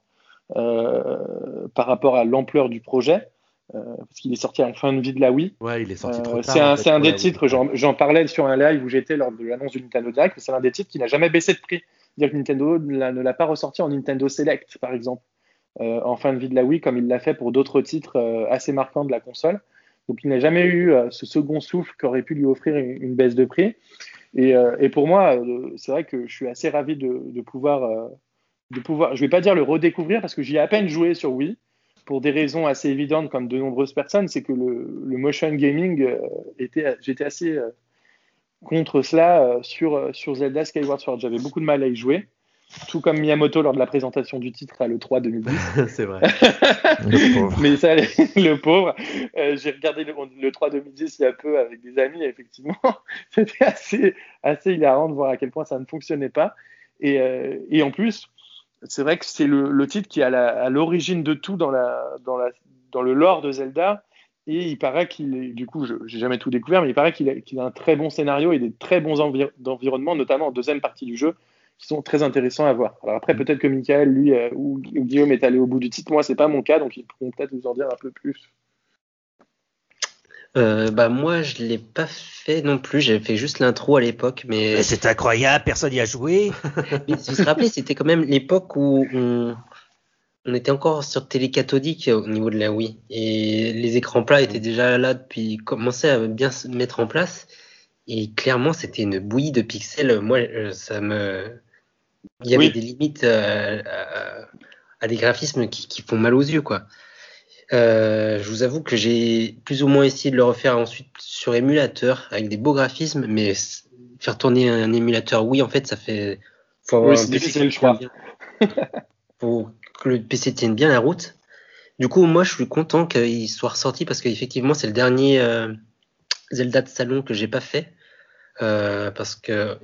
par rapport à l'ampleur du projet. Euh, parce qu'il est sorti en fin de vie de la Wii. Ouais, il est sorti trop euh, tard. C'est un, des titres, j'en parlais sur un live où j'étais lors de l'annonce du Nintendo Direct, c'est un des titres qui n'a jamais baissé de prix. C'est-à-dire que Nintendo ne l'a pas ressorti en Nintendo Select, par exemple, euh, en fin de vie de la Wii, comme il l'a fait pour d'autres titres assez marquants de la console. Donc il n'a jamais eu ce second souffle qui aurait pu lui offrir une, baisse de prix. Et, pour moi, c'est vrai que je suis assez ravi de, pouvoir, de pouvoir, je vais pas dire le redécouvrir parce que j'y ai à peine joué sur Wii pour des raisons assez évidentes, comme de nombreuses personnes, c'est que le, motion gaming euh, était, j'étais assez euh, contre cela euh, sur, sur Zelda Skyward Sword. J'avais beaucoup de mal à y jouer. Tout comme Miyamoto lors de la présentation du titre à l'E3 2010. c'est vrai. le pauvre. Mais ça, le pauvre. Euh, j'ai regardé le, 3 2010 il y a peu avec des amis, et effectivement, c'était assez, assez hilarant de voir à quel point ça ne fonctionnait pas. Et, euh, et en plus, c'est vrai que c'est le, le, titre qui est à l'origine de tout dans, la, dans, la, dans le lore de Zelda. Et il paraît qu'il est, du coup, je n'ai jamais tout découvert, mais il paraît qu'il a, a, un très bon scénario et des très bons environnements, notamment en deuxième partie du jeu, qui sont très intéressants à voir. Alors après, peut-être que Michael, lui, euh, ou, Guillaume est allé au bout du titre. Moi, c'est pas mon cas, donc ils pourront peut-être nous en dire un peu plus. Euh, bah moi je l'ai pas fait non plus, j'avais fait juste l'intro à l'époque, mais, c'est incroyable, personne n'y a joué. mais si vous vous rappelez, c'était quand même l'époque où on, on, était encore sur télé cathodique au niveau de la Wii et les écrans plats étaient déjà là depuis commençaient à bien se mettre en place et clairement c'était une bouillie de pixels. Moi euh, ça me il y avait des limites euh, à, des graphismes qui, font mal aux yeux, quoi. Euh, je vous avoue que j'ai plus ou moins essayé de le refaire ensuite sur émulateur avec des beaux graphismes, mais faire tourner un émulateur, oui, en fait, ça fait. Faut avoir un PC le choix. Faut que le PC tienne bien la route. Du coup, moi, je suis content qu'il soit ressorti parce qu'effectivement, c'est le dernier euh, Zelda de salon que j'ai pas fait. parce que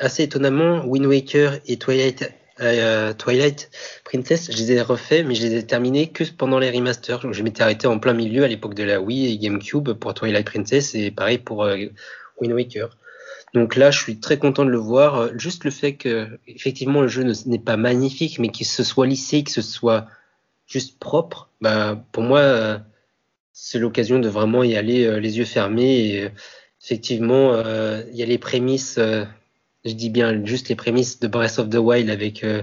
assez étonnamment, Wind Waker et Twilight, euh, Twilight Princess, je les ai refaits, mais je les ai terminés que pendant les remasters. Je m'étais arrêté en plein milieu à l'époque de la Wii et GameCube pour Twilight Princess et pareil pour euh, Wind Waker. Donc là, je suis très content de le voir. Juste le fait que, effectivement, le jeu n'est pas magnifique, mais qu'il se soit lissé, que ce soit juste propre, bah, pour moi, euh, c'est l'occasion de vraiment y aller les yeux fermés. Et, effectivement, il y a les prémices je dis bien juste les prémices de Breath of the Wild avec euh,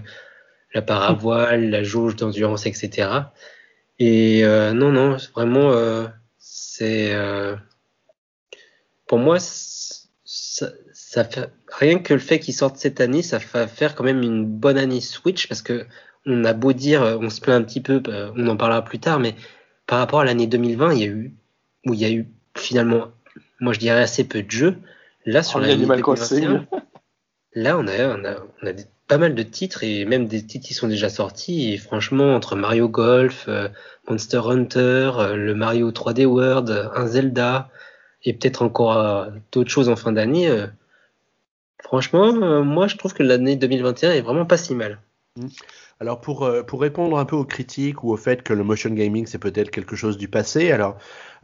la paravoile, la jauge d'endurance, etc. Et euh, non, non, vraiment, euh, c'est pour moi, ça, ça, fait rien que le fait qu'il sorte cette année, ça va faire quand même une bonne année Switch parce que on a beau dire, on se plaint un petit peu, on en parlera plus tard, mais par rapport à l'année 2020, il y a eu où il y a eu finalement, moi je dirais assez peu de jeux. Là sur l'année 2021, Là, on a, pas mal de titres et même des titres qui sont déjà sortis. Et franchement, entre Mario Golf, euh, Monster Hunter, euh, le Mario 3D World, un Zelda et peut-être encore euh, d'autres choses en fin d'année, franchement, moi je trouve que l'année 2021 est vraiment pas si mal. Mmh. Alors pour, pour répondre un peu aux critiques ou au fait que le motion gaming c'est peut-être quelque chose du passé, alors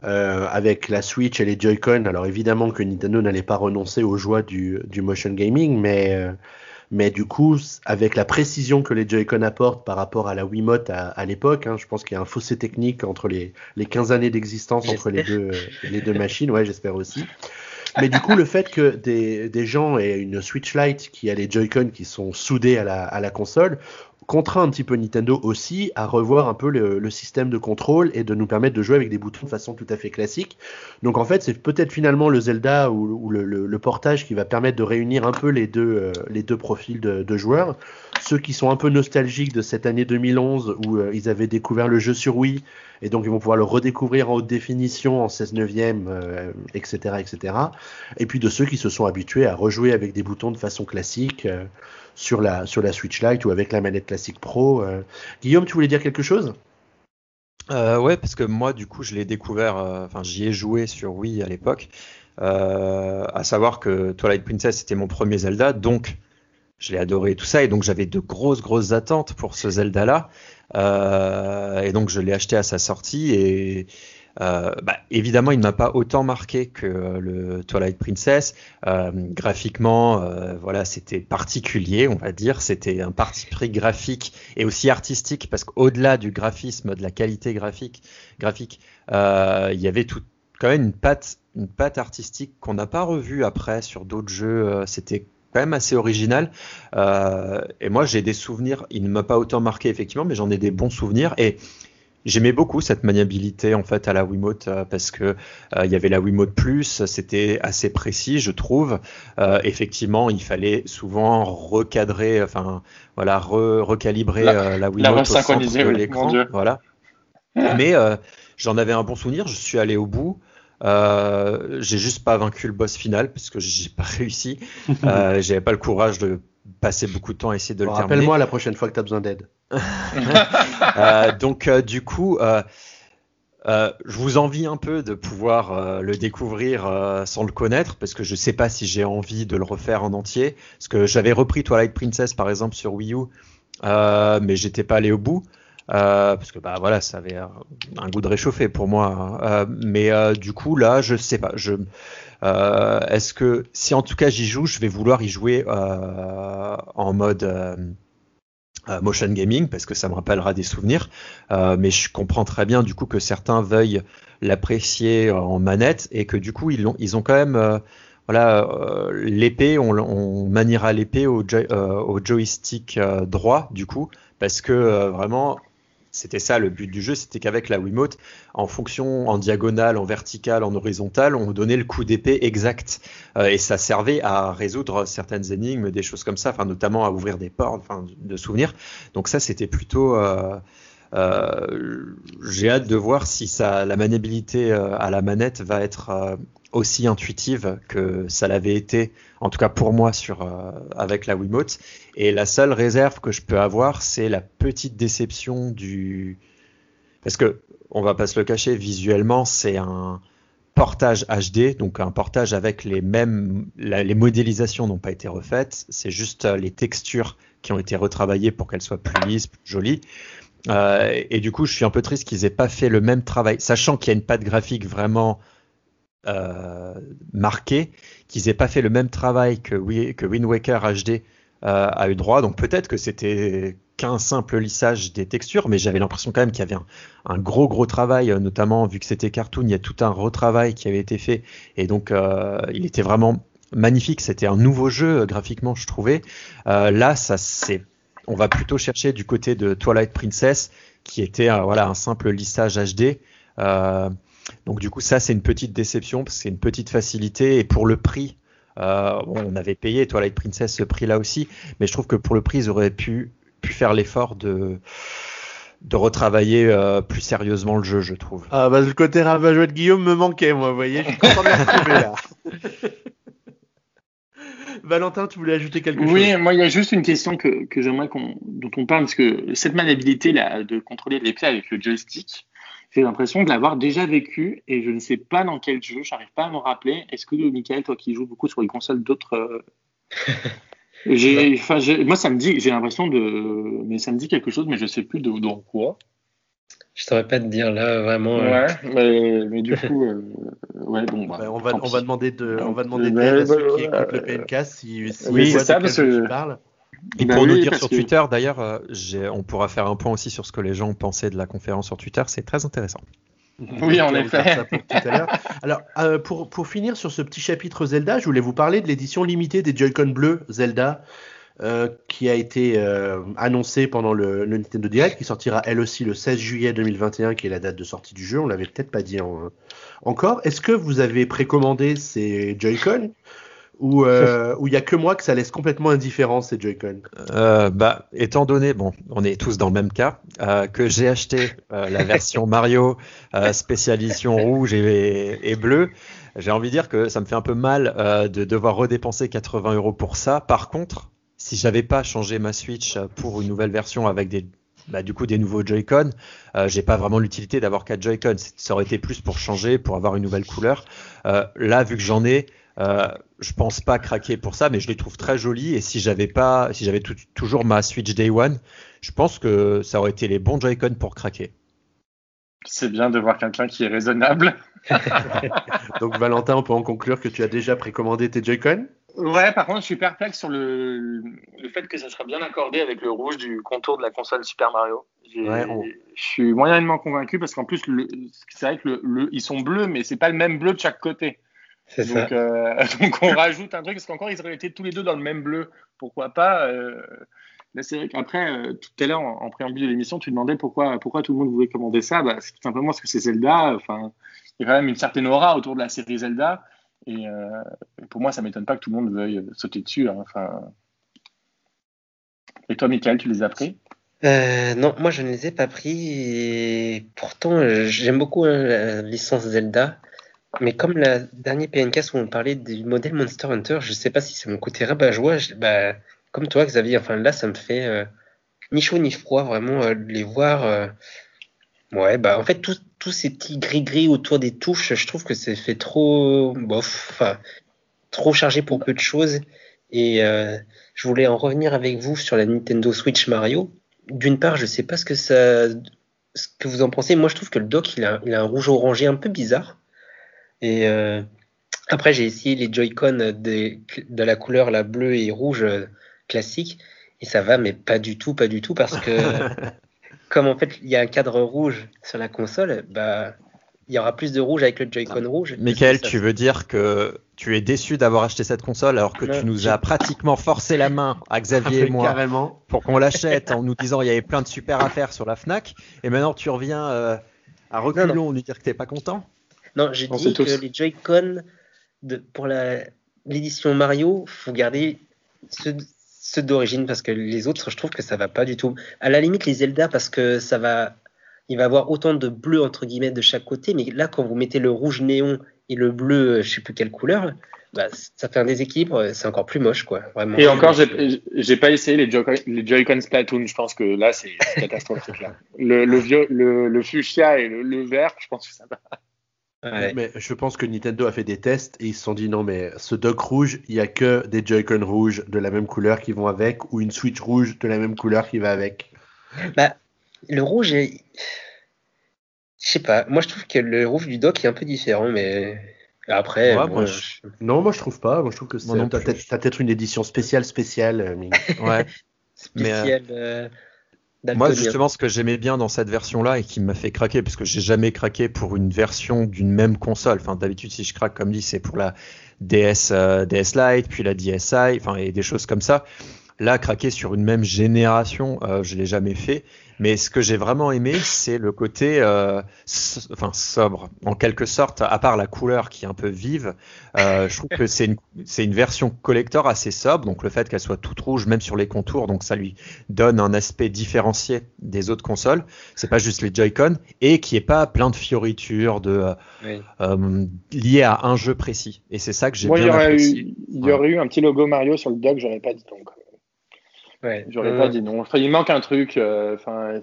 euh, avec la Switch et les Joy-Con. Alors évidemment que Nintendo n'allait pas renoncer aux joies du, du motion gaming, mais, euh, mais du coup, avec la précision que les Joy-Con apportent par rapport à la Wiimote à, à l'époque, hein, je pense qu'il y a un fossé technique entre les, les 15 années d'existence entre les deux, les deux machines, ouais j'espère aussi. Mais du coup, le fait que des, des gens aient une Switch Lite qui a les Joy-Con qui sont soudés à la, à la console contraint un petit peu Nintendo aussi à revoir un peu le, système de contrôle et de nous permettre de jouer avec des boutons de façon tout à fait classique. Donc en fait, c'est peut-être finalement le Zelda ou, le, portage qui va permettre de réunir un peu les deux, euh, les deux profils de, joueurs. Ceux qui sont un peu nostalgiques de cette année 2011 où euh, ils avaient découvert le jeu sur Wii et donc ils vont pouvoir le redécouvrir en haute définition, en 16 neuvième, etc., etc. Et puis de ceux qui se sont habitués à rejouer avec des boutons de façon classique. Euh, sur la, sur la Switch Lite ou avec la manette classique Pro. Euh. Guillaume, tu voulais dire quelque chose? Euh, Ouais, parce que moi, du coup, je l'ai découvert, euh, enfin, j'y ai joué sur Wii à l'époque. à savoir que Twilight Princess était mon premier Zelda, donc je l'ai adoré tout ça, et donc j'avais de grosses, grosses attentes pour ce Zelda-là. et donc je l'ai acheté à sa sortie, et euh, bah, évidemment, il ne m'a pas autant marqué que euh, le Twilight Princess. Euh, graphiquement, euh, voilà, c'était particulier, on va dire. C'était un parti pris graphique et aussi artistique, parce qu'au-delà du graphisme, de la qualité graphique, graphique, euh, il y avait tout, quand même une patte, une patte artistique qu'on n'a pas revue après sur d'autres jeux. C'était quand même assez original. Et moi, j'ai des souvenirs. Il ne m'a pas autant marqué effectivement, mais j'en ai des bons souvenirs. Et J'aimais beaucoup cette maniabilité en fait à la Wiimote euh, parce que euh, il y avait la Wiimote Plus, c'était assez précis, je trouve. Euh, effectivement, il fallait souvent recadrer, enfin voilà, recalibrer la, la Wiimote au centre de l'écran, voilà. Mais j'en avais un bon souvenir. Je suis allé au bout. Euh, j'ai juste pas vaincu le boss final parce que j'ai pas réussi. Euh, J'avais pas le courage de passé beaucoup de temps à essayer de Bon, le terminer. Rappelle-moi la prochaine fois que tu as besoin d'aide. Euh, donc euh, du coup, euh, je vous envie un peu de pouvoir le découvrir sans le connaître, parce que je sais pas si j'ai envie de le refaire en entier. Parce que j'avais repris Twilight Princess par exemple sur Wii U, mais j'étais pas allé au bout. parce que bah voilà, ça avait un, goût de réchauffé pour moi. Euh, mais du coup là, je sais pas. Je est-ce que si en tout cas j'y joue, je vais vouloir y jouer euh, en mode euh, euh, motion gaming parce que ça me rappellera des souvenirs. Euh, mais je comprends très bien du coup que certains veuillent l'apprécier en manette et que du coup ils ont, ils quand même euh, euh, l'épée, on, maniera l'épée au, joy- euh, au joystick euh, droit du coup parce que euh, vraiment c'était ça le but du jeu, c'était qu'avec la Wiimote, en fonction, en diagonale, en verticale, en horizontale, on donnait le coup d'épée exact. Euh, et ça servait à résoudre certaines énigmes, des choses comme ça, enfin, notamment à ouvrir des portes, enfin, de souvenirs. Donc ça, c'était plutôt... euh, J'ai hâte de voir si la maniabilité euh, à la manette va être euh, aussi intuitive que ça l'avait été, en tout cas pour moi, euh, avec la Wiimote. Et la seule réserve que je peux avoir, c'est la petite déception du... Parce que, on va pas se le cacher, visuellement, c'est un portage HD, donc un portage avec les mêmes... les modélisations n'ont pas été refaites, c'est juste euh, les textures qui ont été retravaillées pour qu'elles soient plus lisses, plus jolies. Euh, et du coup, je suis un peu triste qu'ils aient pas fait le même travail, sachant qu'il y a une patte graphique vraiment euh, marquée, qu'ils aient pas fait le même travail que, Wi- que Wind Waker HD euh, a eu droit. Donc peut-être que c'était qu'un simple lissage des textures, mais j'avais l'impression quand même qu'il y avait un, un gros gros travail, euh, notamment vu que c'était cartoon, il y a tout un retravail qui avait été fait, et donc il était vraiment magnifique. C'était un nouveau jeu graphiquement, je trouvais. Là, ça c'est, on va plutôt chercher du côté de Twilight Princess, qui était euh, voilà un simple lissage HD. Euh, donc du coup, ça c'est une petite déception, parce que c'est une petite facilité, et pour le prix. Euh, bon, on avait payé Twilight Princess ce prix-là aussi, mais je trouve que pour le prix, ils auraient pu, pu faire l'effort de, de retravailler euh, plus sérieusement le jeu, je trouve. Ah bah le côté rabat-joie de Guillaume me manquait, moi, vous voyez, je suis content de le retrouver là. Valentin, tu voulais ajouter quelque Oui, chose? moi, il y a juste une question que, que j'aimerais qu'on, dont on parle, parce que cette maniabilité là, de contrôler l'épée avec le joystick, j'ai l'impression de l'avoir déjà vécu et je ne sais pas dans quel jeu, j'arrive pas à me rappeler. Est-ce que, Michael, toi qui joues beaucoup sur les consoles d'autres. euh, j'ai, enfin, j'ai- moi, ça me dit, j'ai l'impression de. Mais ça me dit quelque chose, mais je sais plus de, dans quoi. Je saurais pas te dire là vraiment. euh, Ouais, mais, mais du coup, euh, ouais, bon, bah, Ouais, on, va, on va demander de, on va demander à bah, ceux qui bah, écoutent le PNK si, si oui, c'est ça, de parce que- tu parles. Et Bah pour nous oui, dire sur que- Twitter, d'ailleurs, euh, on pourra faire un point aussi sur ce que les gens pensaient de la conférence sur Twitter, c'est très intéressant. Oui, en effet. faire ça pour tout à l'heure. Alors, euh, pour, pour finir sur ce petit chapitre Zelda, je voulais vous parler de l'édition limitée des Joy-Con bleus Zelda, euh, qui a été euh, annoncée pendant le, le Nintendo Direct, qui sortira elle aussi le 16 juillet 2021, qui est la date de sortie du jeu. On l'avait peut-être pas dit en- encore. Est-ce que vous avez précommandé ces Joy-Con ou euh, il y a que moi que ça laisse complètement indifférent ces Joy-Con? Euh, bah, étant donné, bon, on est tous dans le même cas, euh, que j'ai acheté euh, la version Mario euh, spécial édition rouge et, et bleu, j'ai envie de dire que ça me fait un peu mal euh, de devoir redépenser 80 euros pour ça. Par contre, si j'avais pas changé ma Switch pour une nouvelle version avec des bah, du coup des nouveaux Joy-Con, euh, j'ai pas vraiment l'utilité d'avoir quatre Joy-Con. Ça aurait été plus pour changer, pour avoir une nouvelle couleur. Euh, là, vu que j'en ai, euh, je pense pas craquer pour ça, mais je les trouve très jolis. Et si j'avais pas, si j'avais toujours ma Switch Day One, je pense que ça aurait été les bons Joy-Con pour craquer. C'est bien de voir quelqu'un qui est raisonnable. Donc Valentin, on peut en conclure que tu as déjà précommandé tes Joy-Con? Ouais, par contre, je suis perplexe sur le, le fait que ça sera bien accordé avec le rouge du contour de la console Super Mario. J'ai- Ouais, on- Je suis moyennement convaincu parce qu'en plus, c'est vrai que le, le- ils sont bleus, mais c'est pas le même bleu de chaque côté. C'est ça. Donc, euh, donc on rajoute un truc parce qu'encore ils auraient été tous les deux dans le même bleu. Pourquoi pas euh, Là, c'est vrai qu'après, euh, tout à l'heure en, en préambule de l'émission, tu demandais pourquoi, pourquoi tout le monde voulait commander ça. Bah, c'est tout simplement parce que c'est Zelda. Enfin, il y a quand même une certaine aura autour de la série Zelda. Et euh, pour moi, ça m'étonne pas que tout le monde veuille sauter dessus. hein. Enfin. Et toi, Michael, tu les as pris? Euh, non, moi je ne les ai pas pris et pourtant euh, j'aime beaucoup hein, la licence Zelda. Mais comme le dernier PNK où on parlait du modèle Monster Hunter, je sais pas si c'est mon côté rabat-joie. je- Bah, comme toi, Xavier, enfin là, ça me fait ni chaud ni froid, vraiment, euh, les voir. Ouais, bah en fait, tous tous ces petits gris-gris autour des touches, je trouve que c'est fait trop, bof, enfin, trop chargé pour peu de choses. Et euh, je voulais en revenir avec vous sur la Nintendo Switch Mario. D'une part, je sais pas ce que ça, ce que vous en pensez. Moi, je trouve que le dock, il a, un rouge orangé un peu bizarre. Et euh, après, j'ai essayé les Joy-Con des- de la couleur la bleue et rouge euh, classique. Et ça va, mais pas du tout, pas du tout, parce que comme en fait il y a un cadre rouge sur la console, bah il y aura plus de rouge avec le Joy-Con rouge. Michael, tu veux dire que tu es déçu d'avoir acheté cette console alors que Non, tu nous as pratiquement forcé la main à Xavier et moi Carrément. pour qu'on l'achète en nous disant il y avait plein de super affaires sur la Fnac et maintenant tu reviens euh, à reculons nous dire que t'es pas content Non, j'ai dit que tous. les Joy-Con de, pour la l'édition Mario, faut garder ceux, ceux d'origine parce que les autres, je trouve que ça va pas du tout. À la limite, les Zelda parce que ça va, il va avoir autant de bleu entre guillemets de chaque côté, mais là quand vous mettez le rouge néon et le bleu, euh, je sais plus quelle couleur, bah, ça fait un déséquilibre, c'est encore plus moche quoi, vraiment. Et encore, j'ai pas essayé les Joy- les Joy-Con Splatoon. Je pense que là, c'est catastrophique. Le, vieux, le fuchsia et le, le vert, je pense que ça va. Ouais. Mais je pense que Nintendo a fait des tests et ils se sont dit non mais ce dock rouge, il y a que des Joy-Con rouges de la même couleur qui vont avec ou une Switch rouge de la même couleur qui va avec. Bah, le rouge est. Je sais pas, moi je trouve que le rouge du dock est un peu différent, mais après, Ouais, moi, je- Non, moi je trouve pas. Moi je trouve que c'est t'as peut-être t'as peut-être une édition spéciale spéciale. euh, ouais Mais, euh, spécial euh, Moi, justement, ce que j'aimais bien dans cette version-là et qui m'a fait craquer, parce que j'ai jamais craqué pour une version d'une même console. Enfin, d'habitude, si je craque, comme dit, c'est pour la DS, euh, DS Lite, puis la DSi, enfin, et des choses comme ça. Là, craquer sur une même génération, euh, je l'ai jamais fait. Mais ce que j'ai vraiment aimé, c'est le côté, euh, so- enfin, sobre, en quelque sorte, à part la couleur qui est un peu vive. Euh, je trouve que c'est une, c'est une version collector assez sobre, donc le fait qu'elle soit toute rouge, même sur les contours, donc ça lui donne un aspect différencié des autres consoles. C'est pas juste les Joy-Con et qui est pas plein de fioritures de euh, Oui. euh, liées à un jeu précis. Et c'est ça que j'ai Moi, il y bien aurait apprécié. eu, il y aurait eu un petit logo Mario sur le dock, j'aurais pas dit non. Ouais. J'aurais Euh, pas dit non. Enfin, il manque un truc. euh, Enfin,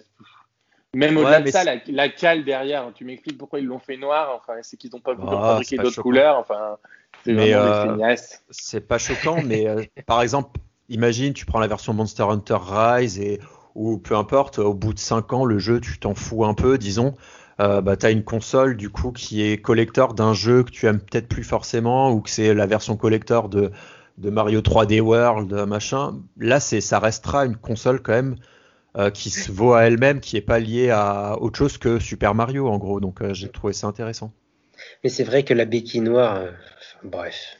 même Ouais, au-delà de ça, la, la cale derrière. Tu m'expliques pourquoi ils l'ont fait noir. Enfin, c'est qu'ils n'ont pas voulu Ah, fabriquer d'autres couleurs. Enfin, c'est vraiment euh. C'est pas choquant, mais euh, par exemple, imagine, tu prends la version Monster Hunter Rise et ou peu importe, au bout de 5 ans, le jeu, tu t'en fous un peu, disons. Euh, bah, tu as une console du coup qui est collector d'un jeu que tu aimes peut-être plus forcément ou que c'est la version collector de, de Mario 3D World, machin. Là, c'est ça restera une console quand même euh, qui se vaut à elle-même, qui est pas liée à autre chose que Super Mario en gros. Donc euh, j'ai trouvé ça intéressant. Mais c'est vrai que la béquille noire, euh, bref.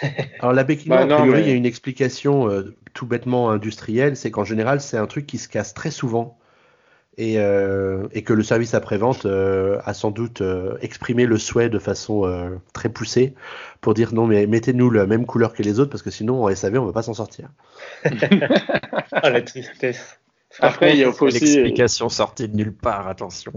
Alors la béquille Bah, noire, a priori, mais- il y a une explication euh, tout bêtement industrielle, c'est qu'en général, c'est un truc qui se casse très souvent. Et, euh, et que le service après-vente euh, a sans doute euh, exprimé le souhait de façon euh, très poussée pour dire non mais mettez-nous la même couleur que les autres parce que sinon en SAV on va pas s'en sortir. Ah, la tristesse. Après, il y a aussi. L'explication sortie de nulle part, attention.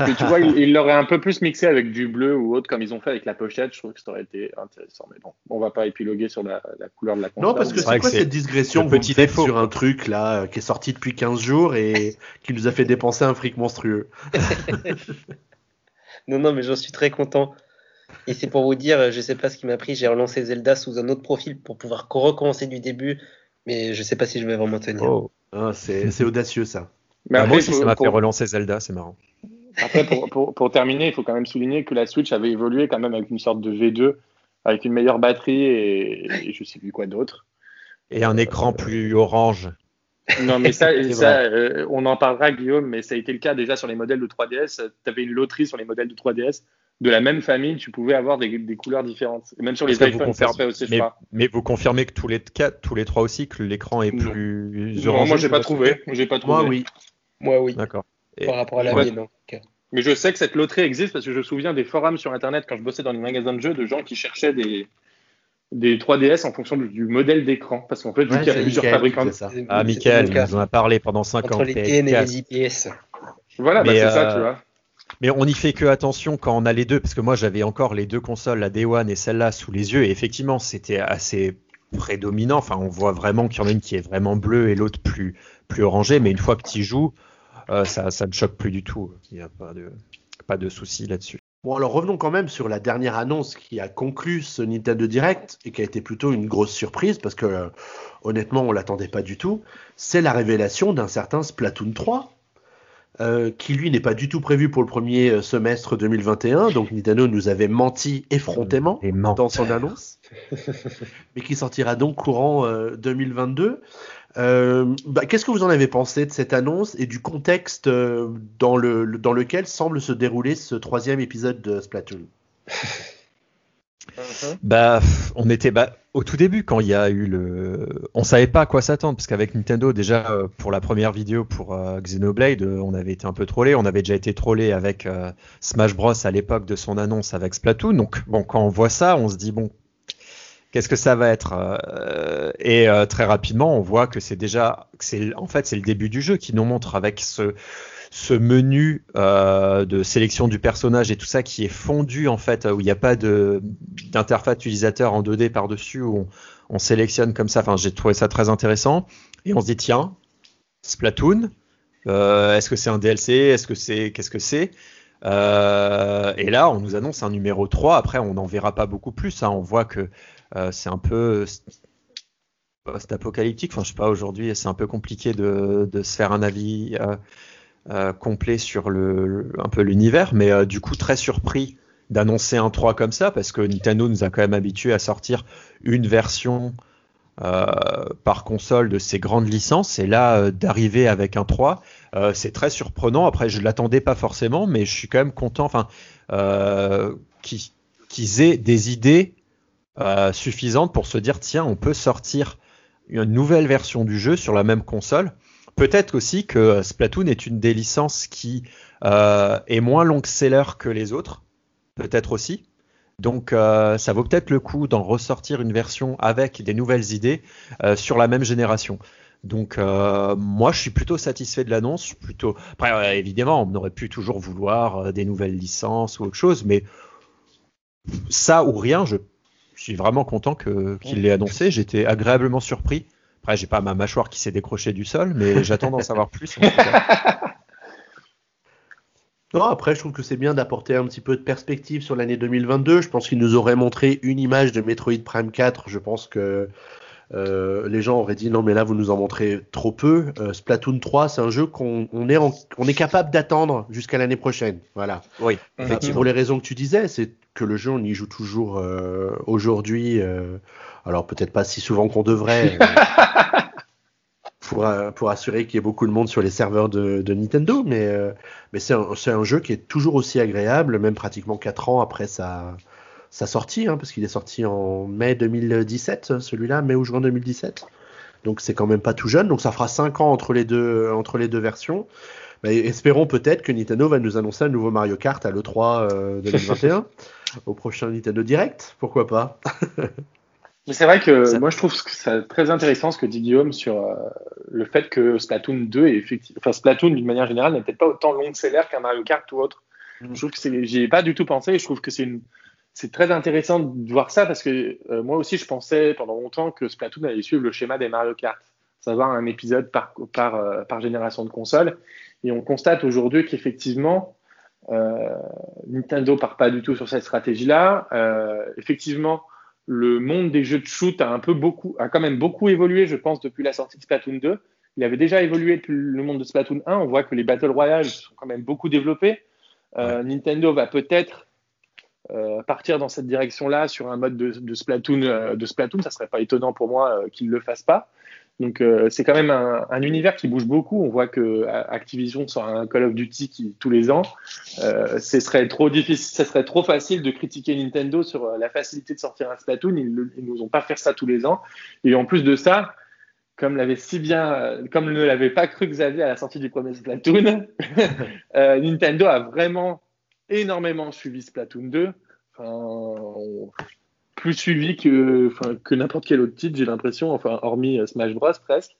Mais tu vois, ils il l'auraient un peu plus mixé avec du bleu ou autre, comme ils ont fait avec la pochette. Je trouve que ça aurait été intéressant. Mais bon, on va pas épiloguer sur la, la couleur de la console. Non parce que C'est que quoi cette digression petit défaut, sur un truc là euh, qui est sorti depuis 15 jours et qui nous a fait dépenser un fric monstrueux? Non, non, mais j'en suis très content. Et c'est pour vous dire, je sais pas ce qui m'a pris, j'ai relancé Zelda sous un autre profil pour pouvoir recommencer du début, mais je sais pas si je vais vraiment tenir. Oh. Ah, c'est audacieux ça. Mais Bah, après, moi aussi, ça m'a pour- fait relancer Zelda, c'est marrant. Après, pour, pour, pour terminer, il faut quand même souligner que la Switch avait évolué quand même avec une sorte de V2, avec une meilleure batterie et, et je sais plus quoi d'autre. Et un écran plus orange. Non, mais ça euh, on en parlera, Guillaume, mais ça a été le cas déjà sur les modèles de 3DS. Tu avais une loterie sur les modèles de 3DS. De la même famille, tu pouvais avoir des, des couleurs différentes. Et même sur les iPhones, ça se fait aussi, je mais, crois. mais vous confirmez que tous les quatre, tous les trois aussi, que l'écran est Non. plus Non, orangé moi, j'ai pas trouvé. J'ai pas trouvé. Moi oui. Moi, oui, D'accord. Et- par rapport à la Ouais. mienne. Mais je sais que cette loterie existe parce que je me souviens des forums sur Internet quand je bossais dans les magasins de jeux de gens qui cherchaient des, des 3DS en fonction du, du modèle d'écran. Parce qu'en fait, Ouais, qu'il y a c'est plusieurs fabricants. ça. Ah, Michael, il nous en a parlé pendant 5 ans. Entre les TN et les IPS. Voilà, bah, c'est ça, euh, tu vois. Mais on y fait que attention quand on a les deux, parce que moi j'avais encore les deux consoles, la Day One et celle-là, sous les yeux, et effectivement c'était assez prédominants. Enfin, on voit vraiment qu'il y en a une qui est vraiment bleue et l'autre plus, plus orangée. Mais une fois que tu joues, ça, ça ne choque plus du tout. Il n'y a pas de, souci là-dessus. Bon, alors revenons quand même sur la dernière annonce qui a conclu ce Nintendo Direct et qui a été plutôt une grosse surprise parce que honnêtement, on l'attendait pas du tout. C'est la révélation d'un certain Splatoon 3. Euh, qui lui n'est pas du tout prévu pour le premier euh, semestre 2021, donc Nintendo nous avait menti effrontément dans son annonce, mais qui sortira donc courant 2022. Euh, bah, Qu'est-ce que vous en avez pensé de cette annonce et du contexte dans, le, dans lequel semble se dérouler ce troisième épisode de Splatoon? Uh-huh. Bah, on était bah, au tout début quand il y a eu le, on savait pas à quoi s'attendre parce qu'avec Nintendo déjà euh, pour la première vidéo pour euh, Xenoblade, euh, on avait été un peu trollé, on avait déjà été trollé avec Smash Bros à l'époque de son annonce avec Splatoon. Donc bon, quand on voit ça, on se dit bon, qu'est-ce que ça va être Et très rapidement, on voit que c'est déjà, c'est en fait c'est le début du jeu qui nous montre avec ce ce menu euh, de sélection du personnage et tout ça qui est fondu en fait, où il n'y a pas d'interface utilisateur en 2D par-dessus, où on, sélectionne comme ça. Enfin, j'ai trouvé ça très intéressant. Et on se dit, tiens, Splatoon, euh, est-ce que c'est un DLC Est-ce que c'est. Qu'est-ce que c'est? Euh, Et là, on nous annonce un numéro 3. Après, on n'en verra pas beaucoup plus. Hein. On voit que c'est un peu post-apocalyptique. Enfin, je sais pas, aujourd'hui, c'est un peu compliqué de, se faire un avis euh, complet sur le, un peu l'univers, mais euh, du coup très surpris d'annoncer un 3 comme ça, parce que Nintendo nous a quand même habitué à sortir une version euh, par console de ces grandes licences, et là d'arriver avec un 3, c'est très surprenant. Après, je l'attendais pas forcément, mais je suis quand même content, enfin, qu'ils aient des idées suffisantes pour se dire tiens, on peut sortir une nouvelle version du jeu sur la même console Peut-être aussi que Splatoon est une des licences qui euh, est moins long seller que les autres. Peut-être aussi. Donc euh, ça vaut peut-être le coup d'en ressortir une version avec des nouvelles idées euh, sur la même génération. Donc moi je suis plutôt satisfait de l'annonce. Plutôt après évidemment on aurait pu toujours vouloir des nouvelles licences ou autre chose, mais ça ou rien, je suis vraiment content qu'il l'ait annoncé. J'étais agréablement surpris après, j'ai pas ma mâchoire qui s'est décrochée du sol, mais j'attends d'en savoir plus. Non, après, je trouve que c'est bien d'apporter un petit peu de perspective sur l'année 2022. Je pense qu'il nous aurait montré une image de Metroid Prime 4. Je pense que euh, les gens auraient dit non, mais là, vous nous en montrez trop peu. Euh, Splatoon 3, c'est un jeu qu'on est, on est capable d'attendre jusqu'à l'année prochaine. Voilà. Oui. Effectivement, pour les raisons que tu disais, c'est que le jeu, on y joue toujours euh, aujourd'hui. Alors peut-être pas si souvent qu'on devrait. pour, euh, pour, assurer qu'il y ait beaucoup de monde sur les serveurs de, Nintendo, mais, euh, mais c'est un, un, jeu qui est toujours aussi agréable, même pratiquement 4 ans après sa, sa sortie, hein, parce qu'il est sorti en mai 2017, celui-là, mai ou juin 2017. Donc c'est quand même pas tout jeune, donc ça fera 5 ans entre les deux, entre les deux versions. Mais espérons peut-être que Nintendo va nous annoncer un nouveau Mario Kart à l'E3 2021, euh, au prochain Nintendo Direct, pourquoi pas Mais c'est vrai que moi je trouve que c'est très intéressant ce que dit Guillaume sur euh, le fait que Splatoon 2 est effectivement, enfin Splatoon d'une manière générale n'est peut-être pas autant long seller qu'un Mario Kart ou autre. Mm. Je trouve que c'est, j'y ai pas du tout pensé et je trouve que c'est une, c'est très intéressant de voir ça parce que euh, moi aussi je pensais pendant longtemps que Splatoon allait suivre le schéma des Mario Kart, savoir un épisode par par euh, par génération de console et on constate aujourd'hui qu'effectivement Nintendo part pas du tout sur cette stratégie-là. effectivement le monde des jeux de shoot a un peu beaucoup, a quand même beaucoup évolué, je pense, depuis la sortie de Splatoon 2. Il avait déjà évolué depuis le monde de Splatoon 1. On voit que les Battle Royale sont quand même beaucoup développés. Euh, Nintendo va peut-être euh, partir dans cette direction-là sur un mode de, de Splatoon. Euh, de Splatoon, ça serait pas étonnant pour moi euh, qu'ils le fassent pas. Donc euh, c'est quand même un, un, univers qui bouge beaucoup. On voit que Activision sort un Call of Duty tous les ans. Euh, ce serait trop difficile, ce serait trop facile de critiquer Nintendo sur euh, la facilité de sortir un Splatoon. Ils, ne nous pas fait ça tous les ans. Et en plus de ça, comme ne l'avait pas cru Xavier à la sortie du premier Splatoon, euh, Nintendo a vraiment énormément suivi Splatoon 2. Enfin, on, plus suivi que, n'importe quel autre titre, j'ai l'impression, enfin, hormis euh, Smash Bros. presque.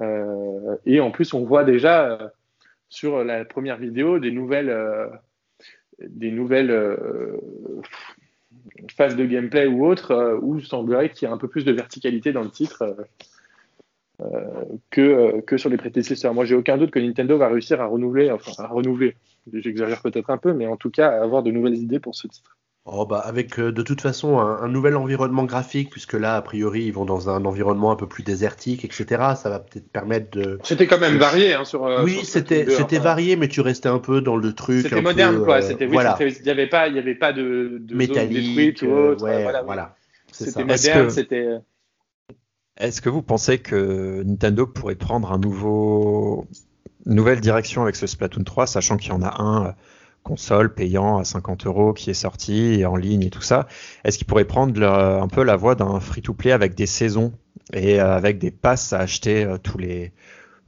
Euh, et en plus, on voit déjà euh, sur la première vidéo des nouvelles, des nouvelles phase de gameplay ou autre, où semblerait qu'il y ait un peu plus de verticalité dans le titre que, que sur les prédécesseurs. Moi, j'ai aucun doute que Nintendo va réussir à renouveler, enfin à renouveler, j'exagère peut-être un peu, mais en tout cas à avoir de nouvelles idées pour ce titre. Oh bah avec euh, de toute façon un, nouvel environnement graphique, puisque là, a priori, ils vont dans un environnement un peu plus désertique, etc. Ça va peut-être permettre de. C'était quand même varié hein, sur. Euh, oui, c'était c'était varié, mais tu restais un peu dans le truc. C'était moderne, quoi. Euh, c'était voilà. Il n'y avait pas, il y avait pas de, de métallique, ou autre. Ouais, voilà. voilà. C'était moderne, c'était. Est-ce que vous pensez que Nintendo pourrait prendre un nouveau, une nouvelle direction avec ce Splatoon 3, sachant qu'il y en a un console payant à 50 euros qui est sorti et en ligne et tout ça. Est-ce qu'il pourrait prendre un peu la voie d'un free-to-play avec des saisons et euh, avec des passes à acheter euh, tous les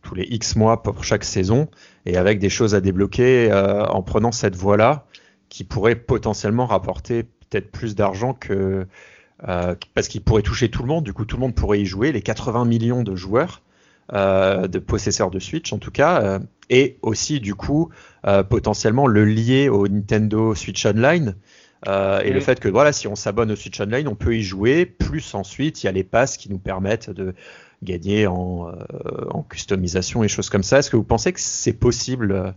tous les X mois pour chaque saison et avec des choses à débloquer euh, en prenant cette voie-là qui pourrait potentiellement rapporter peut-être plus d'argent que parce qu'il pourrait toucher tout le monde. Du coup, tout le monde pourrait y jouer, les 80 millions de joueurs. de possesseurs de Switch en tout cas, et aussi du coup euh, potentiellement le lier au Nintendo Switch Online. Euh, et le fait que voilà, si on s'abonne au Switch Online, on peut y jouer. Plus ensuite, il y a les passes qui nous permettent de gagner en, euh, en customisation et choses comme ça. Est-ce que vous pensez que c'est possible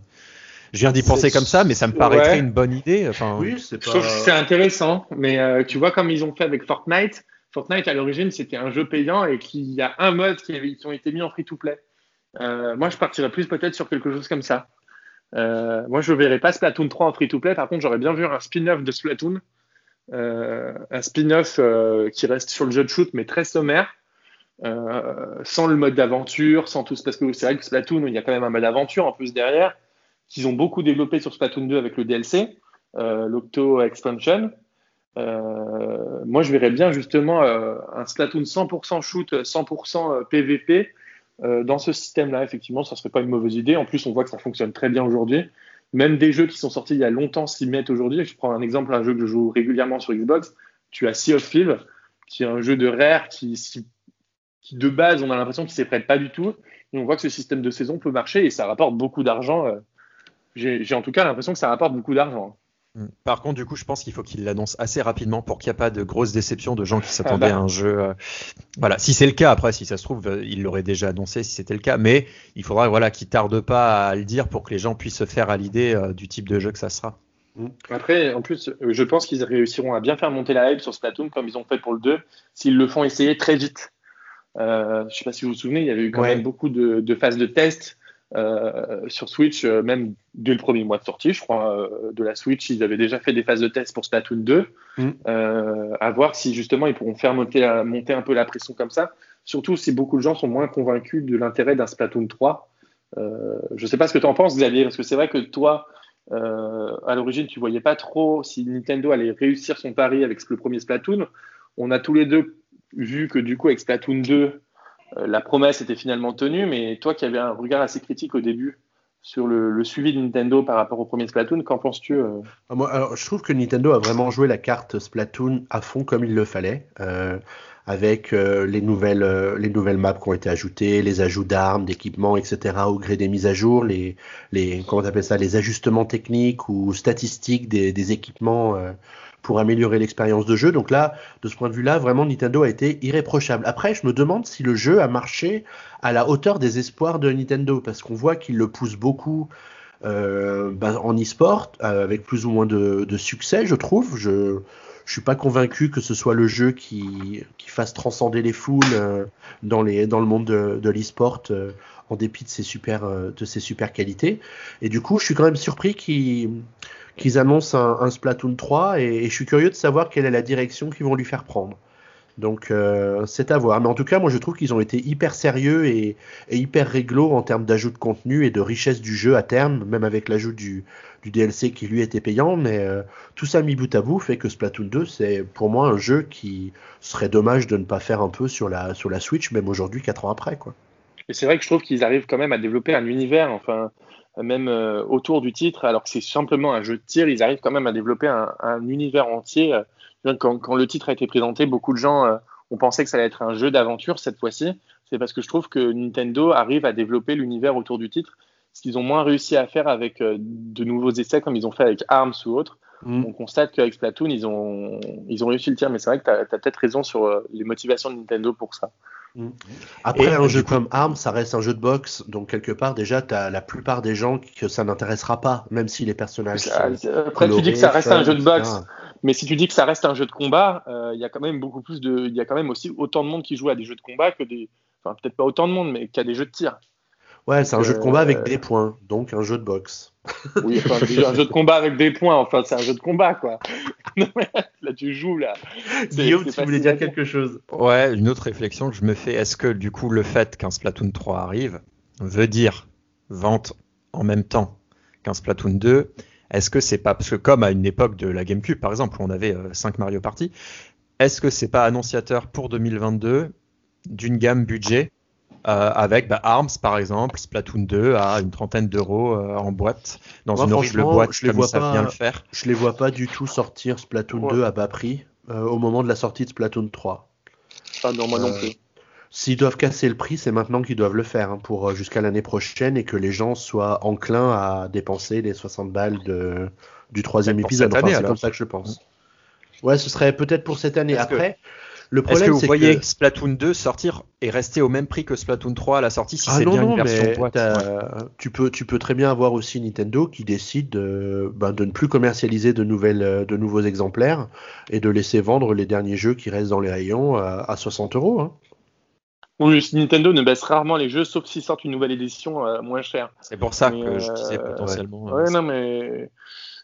Je viens d'y penser comme ça, mais ça me paraîtrait une bonne idée. Enfin, oui, c'est pas... c'est intéressant, mais tu vois comme ils ont fait avec Fortnite. Fortnite à l'origine c'était un jeu payant et qu'il y a un mode qui, avait, qui ont été mis en free to play. Moi, je partirais plus peut-être sur quelque chose comme ça. Euh, moi, je ne verrais pas Splatoon 3 en free-to-play. Par contre, j'aurais bien vu un spin-off de Splatoon. Euh, un spin-off euh, qui reste sur le jeu de shoot, mais très sommaire. sans le mode d'aventure, sans tout. Parce que c'est vrai que Splatoon, il y a quand même un mode d'aventure en plus derrière, qu'ils ont beaucoup développé sur Splatoon 2 avec le DLC, l'Octo Expansion. moi, je verrais bien justement un Splatoon 100% shoot, 100% PVP, euh, dans ce système-là, effectivement, ça serait pas une mauvaise idée. En plus, on voit que ça fonctionne très bien aujourd'hui. Même des jeux qui sont sortis il y a longtemps s'y mettent aujourd'hui. Je prends un exemple, un jeu que je joue régulièrement sur Xbox. Tu as Sea of Thieves, qui est un jeu de rare qui, de base, on a l'impression qu'il s'y prête pas du tout. Et on voit que ce système de saison peut marcher et ça rapporte beaucoup d'argent. Euh. J'ai en tout cas l'impression que ça rapporte beaucoup d'argent. Mm. Par contre, du coup, je pense qu'il faut qu'il l'annonce assez rapidement pour qu'il n'y ait pas de grosses déceptions de gens qui s'attendaient ah bah. à un jeu. Euh, voilà, si c'est le cas, après, si ça se trouve, euh, il l'aurait déjà annoncé si c'était le cas, mais il faudra voilà, qu'il tarde pas à le dire pour que les gens puissent se faire à l'idée euh, du type de jeu que ça sera. Mm. Après, en plus, je pense qu'ils réussiront à bien faire monter la hype sur Splatoon comme ils ont fait pour le 2, s'ils le font essayer très vite. je ne sais pas si vous vous souvenez, il y avait eu quand même beaucoup de, de phases de test sur Switch, euh, même dès le premier mois de sortie, je crois, euh, de la Switch, ils avaient déjà fait des phases de test pour Splatoon 2, mm. à voir si justement ils pourront faire monter, monter un peu la pression comme ça. Surtout si beaucoup de gens sont moins convaincus de l'intérêt d'un Splatoon 3. je ne sais pas ce que tu en penses, Xavier, parce que c'est vrai que toi, à l'origine, tu voyais pas trop si Nintendo allait réussir son pari avec le premier Splatoon. On a tous les deux vu que du coup, avec Splatoon 2, euh, la promesse était finalement tenue, mais toi qui avais un regard assez critique au début sur le, suivi de Nintendo par rapport au premier Splatoon, qu'en penses-tu euh ah, Je trouve que Nintendo a vraiment joué la carte Splatoon à fond comme il le fallait. Euh, avec les, nouvelles, les nouvelles maps qui ont été ajoutées, les ajouts d'armes, d'équipements, etc. au gré des mises à jour, les, les comment ça, les ajustements techniques ou statistiques des équipements pour améliorer l'expérience de jeu. Donc là, de ce point de vue-là, vraiment Nintendo a été irréprochable. Après, je me demande si le jeu a marché à la hauteur des espoirs de Nintendo, parce qu'on voit qu'il le pousse beaucoup euh, ben, en e-sport, euh, avec plus ou moins de, succès, je trouve. Je je suis pas convaincu que ce soit le jeu qui, qui fasse transcender les foules euh, dans, les, dans le monde de, de l'e-sport en dépit de ses super de ses super qualités. Et du coup, je suis quand même surpris qu'il qu'ils annoncent un, Splatoon 3 et, je suis curieux de savoir quelle est la direction qu'ils vont lui faire prendre. Donc euh, c'est à voir. Mais en tout cas, moi je trouve qu'ils ont été hyper sérieux et, hyper réglo en termes d'ajout de contenu et de richesse du jeu à terme, même avec l'ajout du, DLC qui lui était payant. Mais euh, tout ça mis bout à bout fait que Splatoon 2, c'est pour moi un jeu qui serait dommage de ne pas faire un peu sur la, Switch, même aujourd'hui, 4 ans après. Et c'est vrai que je trouve qu'ils arrivent quand même à développer un univers. Enfin, même euh, autour du titre, alors que c'est simplement un jeu de tir, ils arrivent quand même à développer un, univers entier. Euh, quand, le titre a été présenté, beaucoup de gens euh, ont pensé que ça allait être un jeu d'aventure cette fois-ci. C'est parce que je trouve que Nintendo arrive à développer l'univers autour du titre, ce qu'ils ont moins réussi à faire avec de nouveaux essais comme ils ont fait avec ARMS ou autres, mm. on constate qu'avec Splatoon, ils ont, ils ont réussi le tir. Mais c'est vrai que tu as, peut-être raison sur euh, les motivations de Nintendo pour ça. Mm. Après, un jeu comme ARMS, ça reste un jeu de boxe, donc quelque part, déjà, tu as la plupart des gens que ça n'intéressera pas, même si les personnages. Après, tu dis que ça reste un jeu de boxe, mais si tu dis que ça reste un jeu de combat, euh, il y a quand même beaucoup plus de. Il y a quand même aussi autant de monde qui joue à des jeux de combat que des. Enfin, peut-être pas autant de monde, mais qu'à des jeux de tir. Ouais, c'est un jeu de combat avec euh, des points, donc un jeu de boxe. Oui, enfin, un jeu de combat avec des points, enfin, c'est un jeu de combat, quoi. là, tu joues, là. Guillaume, tu voulais dire quelque chose. Ouais, une autre réflexion que je me fais, est-ce que, du coup, le fait qu'un Splatoon 3 arrive veut dire vente en même temps qu'un Splatoon 2 Est-ce que c'est pas, parce que comme à une époque de la GameCube, par exemple, où on avait 5 euh, Mario Party, est-ce que c'est pas annonciateur pour 2022 d'une gamme budget euh, avec bah, Arms par exemple, Splatoon 2 à une trentaine d'euros euh, en boîte, dans une horrible boîte je les vois ça pas, le faire. Je les vois pas du tout sortir Splatoon 2 à bas prix euh, au moment de la sortie de Splatoon 3. Ah non, moi non plus. S'ils doivent casser le prix, c'est maintenant qu'ils doivent le faire hein, pour jusqu'à l'année prochaine et que les gens soient enclins à dépenser les 60 balles de, du troisième épisode. c'est comme ça que je pense. Ouais, ce serait peut-être pour cette année. Après, est-ce que vous voyez Splatoon 2 sortir et rester au même prix que Splatoon 3 à la sortie si ah c'est bien une version boîte tu, peux, tu peux très bien avoir aussi Nintendo qui décide de, ben, de ne plus commercialiser de, nouvelles, de nouveaux exemplaires et de laisser vendre les derniers jeux qui restent dans les rayons à, 60 euros. Hein. Oui, Nintendo ne baisse rarement les jeux, sauf s'ils sortent une nouvelle édition euh, moins chère. C'est pour ça que je disais euh, potentiellement. Ouais, non, mais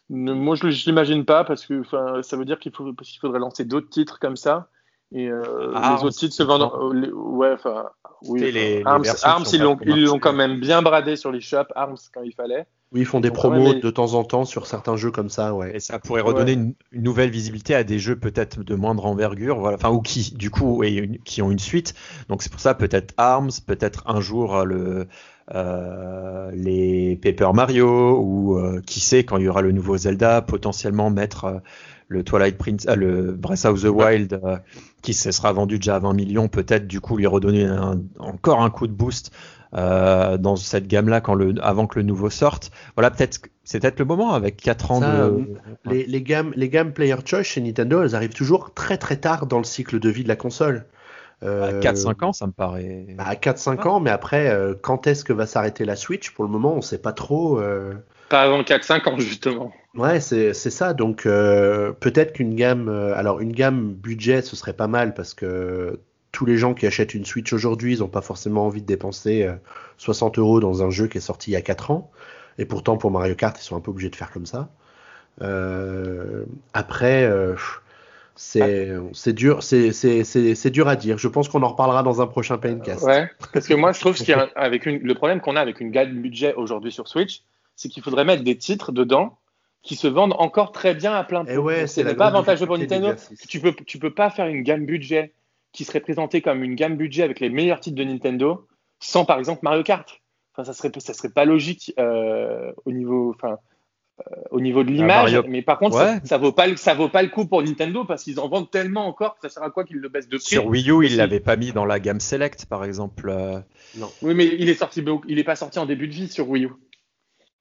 moi je ne l'imagine pas parce que ça veut dire qu'il faudrait lancer d'autres titres comme ça. Et euh, ah, les autres titres se vendent. Euh, ouais, enfin. Oui, les, Arms, Arms ils l'ont quand même bien bradé sur les shops, Arms quand il fallait. Oui, ils font des promos de temps en temps sur certains jeux comme ça, ouais. Et ça pourrait redonner une, nouvelle visibilité à des jeux peut-être de moindre envergure, voilà, enfin ou qui du coup et qui ont une suite. Donc c'est pour ça peut-être Arms, peut-être un jour le euh, les Paper Mario ou euh, qui sait quand il y aura le nouveau Zelda, potentiellement mettre euh, le Twilight Prince, le Breath of the Wild qui se sera vendu déjà à 20 millions, peut-être du coup lui redonner encore un coup de boost dans cette gamme-là quand le, avant que le nouveau sorte. Voilà, peut-être c'est peut-être le moment avec 4 ans de. Les, les, gammes, les gammes Player Choice chez Nintendo, elles arrivent toujours très très tard dans le cycle de vie de la console. À 4-5 ans, ça me paraît. Bah, à 4-5 ans, mais après, euh, quand est-ce que va s'arrêter la Switch? Pour le moment, on ne sait pas trop. Euh. Pas avant 4-5 ans, justement. Ouais, c'est ça. Donc, euh, peut-être qu'une gamme. alors, une gamme budget, ce serait pas mal parce que tous les gens qui achètent une Switch aujourd'hui, ils n'ont pas forcément envie de dépenser 60 euros dans un jeu qui est sorti il y a 4 ans. Et pourtant, pour Mario Kart, ils sont un peu obligés de faire comme ça. après. C'est c'est dur, c'est dur à dire. Je pense qu'on en reparlera dans un prochain PNcast. Ouais, parce que moi je trouve avec le problème qu'on a avec une gamme budget aujourd'hui sur Switch, c'est qu'il faudrait mettre des titres dedans qui se vendent encore très bien à plein de eh ouais, c'est pas avantageux pour Nintendo. Tu peux tu peux pas faire une gamme budget qui serait présentée comme une gamme budget avec les meilleurs titres de Nintendo sans par exemple Mario Kart. Enfin ça serait ça serait pas logique euh, au niveau enfin au niveau de l'image, mais par contre, ça, vaut pas ça vaut pas le coup pour Nintendo parce qu'ils en vendent tellement encore que ça sert à quoi qu'ils le baissent de prix? Sur Wii U, ils l'avaient pas mis dans la gamme Select, par exemple. Euh. Non. Oui, mais il est sorti, il est pas sorti en début de vie sur Wii U.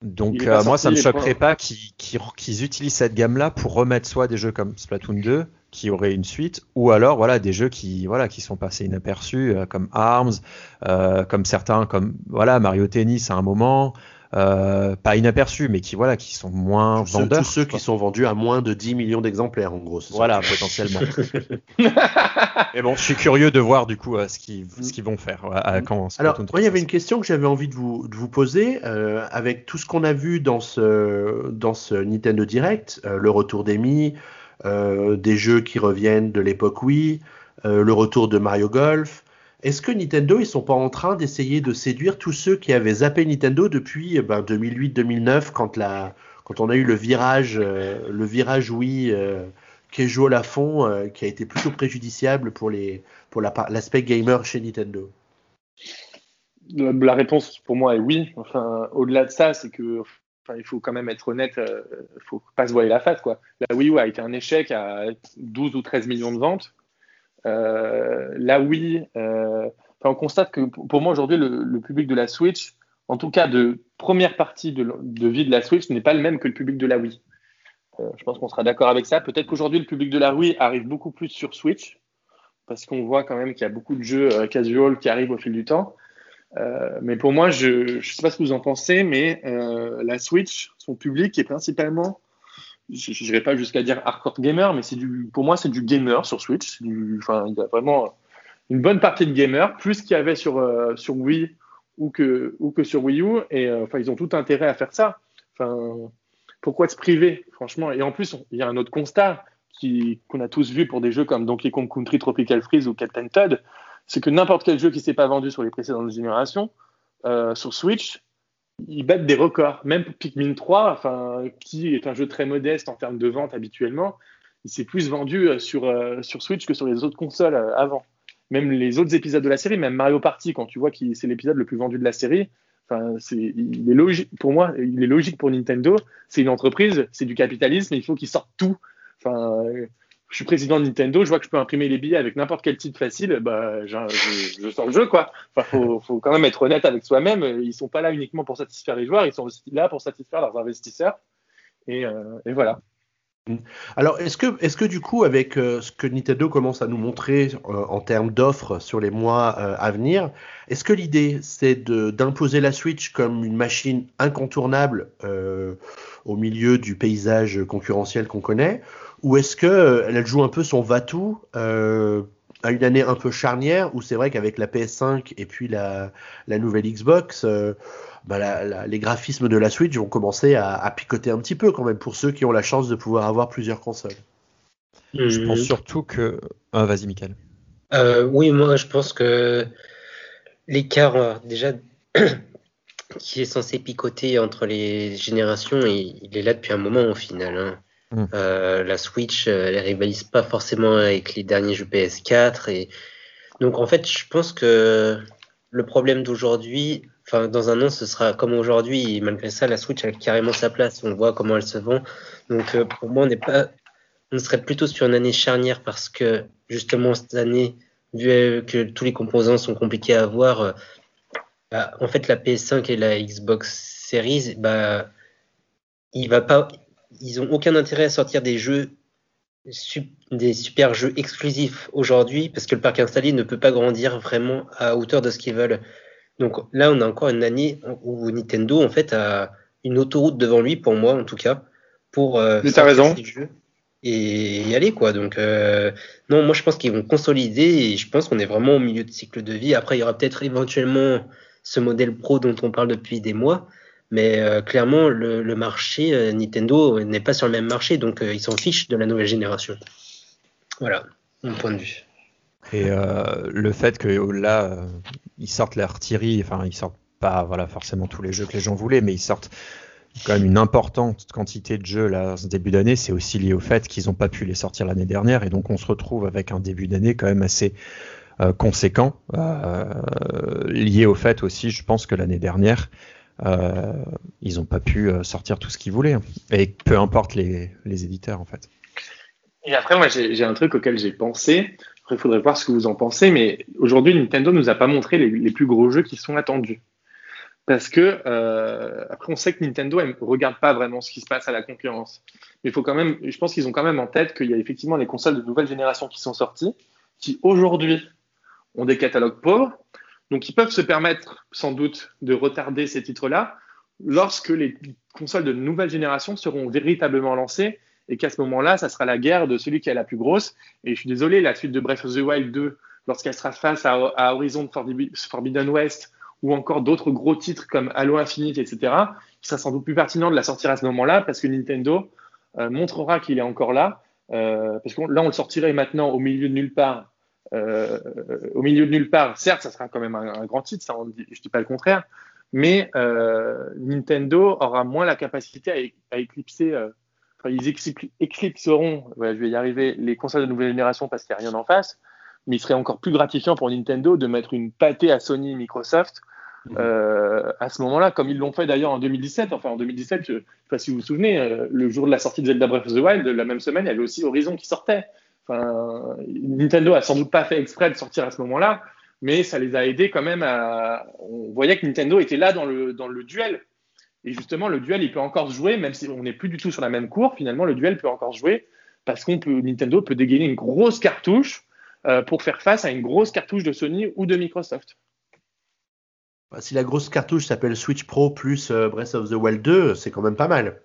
Donc euh, moi, ça me choquerait pas qu'ils utilisent cette gamme-là pour remettre soit des jeux comme Splatoon 2 qui auraient une suite, ou alors voilà des jeux qui voilà qui sont passés inaperçus euh, comme Arms, comme certains comme voilà Mario Tennis à un moment. Euh, pas inaperçus, mais qui voilà, qui sont moins vendeurs. tous ceux qui sont vendus à moins de 10 millions d'exemplaires, en gros. Voilà, potentiellement. mais bon, je suis curieux de voir du coup euh, ce qu'ils ce qu'ils vont faire. quand Alors, moi, il y avait une question que j'avais envie de vous, de vous poser euh, avec tout ce qu'on a vu dans ce dans ce Nintendo Direct, le retour d'Emi, des jeux qui reviennent de l'époque Wii, le retour de Mario Golf. Est-ce que Nintendo, ils sont pas en train d'essayer de séduire tous ceux qui avaient zappé Nintendo depuis 2008-2009 eh ben, quand on a eu le virage euh, le virage Wii euh, casual à fond euh, qui a été plutôt préjudiciable pour l'aspect gamer chez Nintendo? La, réponse pour moi est oui. Enfin, au-delà de ça, c'est que il faut quand même être honnête, il ne faut pas se voiler la face. Quoi. La Wii U a été un échec à 12 ou 13 millions de ventes. Euh, là, oui, euh, on constate que pour moi aujourd'hui, le, public de la Switch, en tout cas de première partie de, vie de la Switch, n'est pas le même que le public de la Wii. je pense qu'on sera d'accord avec ça. Peut-être qu'aujourd'hui, le public de la Wii arrive beaucoup plus sur Switch, parce qu'on voit quand même qu'il y a beaucoup de jeux casual qui arrivent au fil du temps. mais pour moi, je ne sais pas ce que vous en pensez, mais la Switch, son public est principalement je n'irai pas jusqu'à dire hardcore gamer, mais pour moi, c'est du gamer sur Switch. Il y a vraiment une bonne partie de gamer, plus qu'il y avait sur, euh, Wii ou que, sur Wii U. Et euh, ils ont tout intérêt à faire ça. Pourquoi se priver, franchement? Et en plus, il y a un autre constat qu'on a tous vu pour des jeux comme Donkey Kong Country, Tropical Freeze ou Captain Todd, c'est que n'importe quel jeu qui s'est pas vendu sur les précédentes générations, euh, sur Switch, ils battent des records. Même Pikmin 3, enfin, qui est un jeu très modeste en termes de vente habituellement, il s'est plus vendu euh, sur, euh, sur Switch que sur les autres consoles euh, avant. Même les autres épisodes de la série, même Mario Party, quand tu vois que c'est l'épisode le plus vendu de la série, enfin, il est logique, pour moi, il est logique pour Nintendo. C'est une entreprise, c'est du capitalisme, il faut qu'ils sortent tout. Je suis président de Nintendo, je vois que je peux imprimer les billets avec n'importe quel titre facile, bah, je, je, sors le jeu, quoi. Enfin, faut, quand même être honnête avec soi-même. Ils sont pas là uniquement pour satisfaire les joueurs, ils sont aussi là pour satisfaire leurs investisseurs. Et, euh, et voilà. Alors, est-ce que, est que du coup, avec euh, ce que Nintendo commence à nous montrer euh, en termes d'offres sur les mois à venir, est-ce que l'idée c'est d'imposer la Switch comme une machine incontournable au milieu du paysage concurrentiel qu'on connaît, ou est-ce que euh, joue un peu son va-tout euh, à une année un peu charnière où c'est vrai qu'avec la PS5 et puis la, nouvelle Xbox, euh, bah, les graphismes de la Switch vont commencer à, picoter un petit peu quand même pour ceux qui ont la chance de pouvoir avoir plusieurs consoles. Je pense surtout que. Ah, vas-y, Michael. oui, moi je pense que l'écart déjà qui est censé picoter entre les générations, il, est là depuis un moment au final. Hein. Mm. Euh, la Switch, euh, elle rivalise pas forcément avec les derniers jeux PS4 et donc en fait, je pense que le problème d'aujourd'hui, enfin dans un an, ce sera comme aujourd'hui. Malgré ça, la Switch a carrément sa place. On voit comment elle se vend. Donc euh, pour moi, on n'est pas, on serait plutôt sur une année charnière parce que justement cette année, vu que tous les composants sont compliqués à avoir, bah, en fait la PS5 et la Xbox Series, bah il va pas, ils ont aucun intérêt à sortir des jeux des super jeux exclusifs aujourd'hui parce que le parc installé ne peut pas grandir vraiment à hauteur de ce qu'ils veulent. Donc là, on a encore une année où Nintendo en fait a une autoroute devant lui pour moi en tout cas pour euh, raison. jeux et y aller quoi. Donc euh, non, moi je pense qu'ils vont consolider et je pense qu'on est vraiment au milieu de cycle de vie. Après, il y aura peut-être éventuellement ce modèle pro dont on parle depuis des mois, mais euh, clairement, le, marché euh, Nintendo n'est pas sur le même marché, donc euh, ils s'en fichent de la nouvelle génération. Voilà, mon point de vue. Et le fait que là, ils sortent l'artillerie, enfin, ils sortent pas voilà, forcément tous les jeux que les gens voulaient, mais ils sortent quand même une importante quantité de jeux là, ce début d'année, c'est aussi lié au fait qu'ils n'ont pas pu les sortir l'année dernière, et donc on se retrouve avec un début d'année quand même assez conséquent, lié au fait aussi, je pense que l'année dernière, ils n'ont pas pu euh, sortir tout ce qu'ils voulaient. Et peu importe les, éditeurs, en fait. Et après, moi, j'ai un truc auquel j'ai pensé. Après, il faudrait voir ce que vous en pensez. Mais aujourd'hui, Nintendo nous a pas montré les, plus gros jeux qui sont attendus. Parce que, euh, après, on sait que Nintendo ne regarde pas vraiment ce qui se passe à la concurrence. Mais faut quand même, je pense qu'ils ont quand même en tête qu'il y a effectivement les consoles de nouvelle génération qui sont sorties, qui aujourd'hui ont des catalogues pauvres, donc, ils peuvent se permettre sans doute de retarder ces titres-là lorsque les consoles de nouvelle génération seront véritablement lancées et qu'à ce moment-là, ça sera la guerre de celui qui a la plus grosse. Et je suis désolé, la suite de Breath of the Wild 2, lorsqu'elle sera face à, Horizon Forbidden West ou encore d'autres gros titres comme Halo Infinite, etc., il sera sans doute plus pertinent de la sortir à ce moment-là parce que Nintendo euh, montrera qu'il est encore là. Euh, parce que là, on le sortirait maintenant au milieu de nulle part euh, au milieu de nulle part. Certes, ça sera quand même un, grand titre, ça, je ne dis pas le contraire, mais euh, Nintendo aura moins la capacité à, éclipser. Euh, enfin, ils éclipseront, je vais y arriver, les consoles de nouvelle génération parce qu'il n'y a rien en face, mais il serait encore plus gratifiant pour Nintendo de mettre une pâtée à Sony Microsoft mmh. à ce moment-là, comme ils l'ont fait d'ailleurs en 2017. Enfin, en 2017, je ne sais pas si vous vous souvenez, le jour de la sortie de Zelda Breath of the Wild, la même semaine, il y avait aussi Horizon qui sortait. Enfin, Nintendo a sans doute pas fait exprès de sortir à ce moment-là, mais ça les a aidés quand même à. On voyait que Nintendo était là dans le, dans le duel. Et justement, le duel, il peut encore se jouer, même si on n'est plus du tout sur la même cour. Finalement, le duel peut encore se jouer parce qu'on peut, Nintendo peut dégainer une grosse cartouche euh, pour faire face à une grosse cartouche de Sony ou de Microsoft. Bah, si la grosse cartouche s'appelle Switch Pro plus euh, Breath of the Wild 2, c'est quand même pas mal.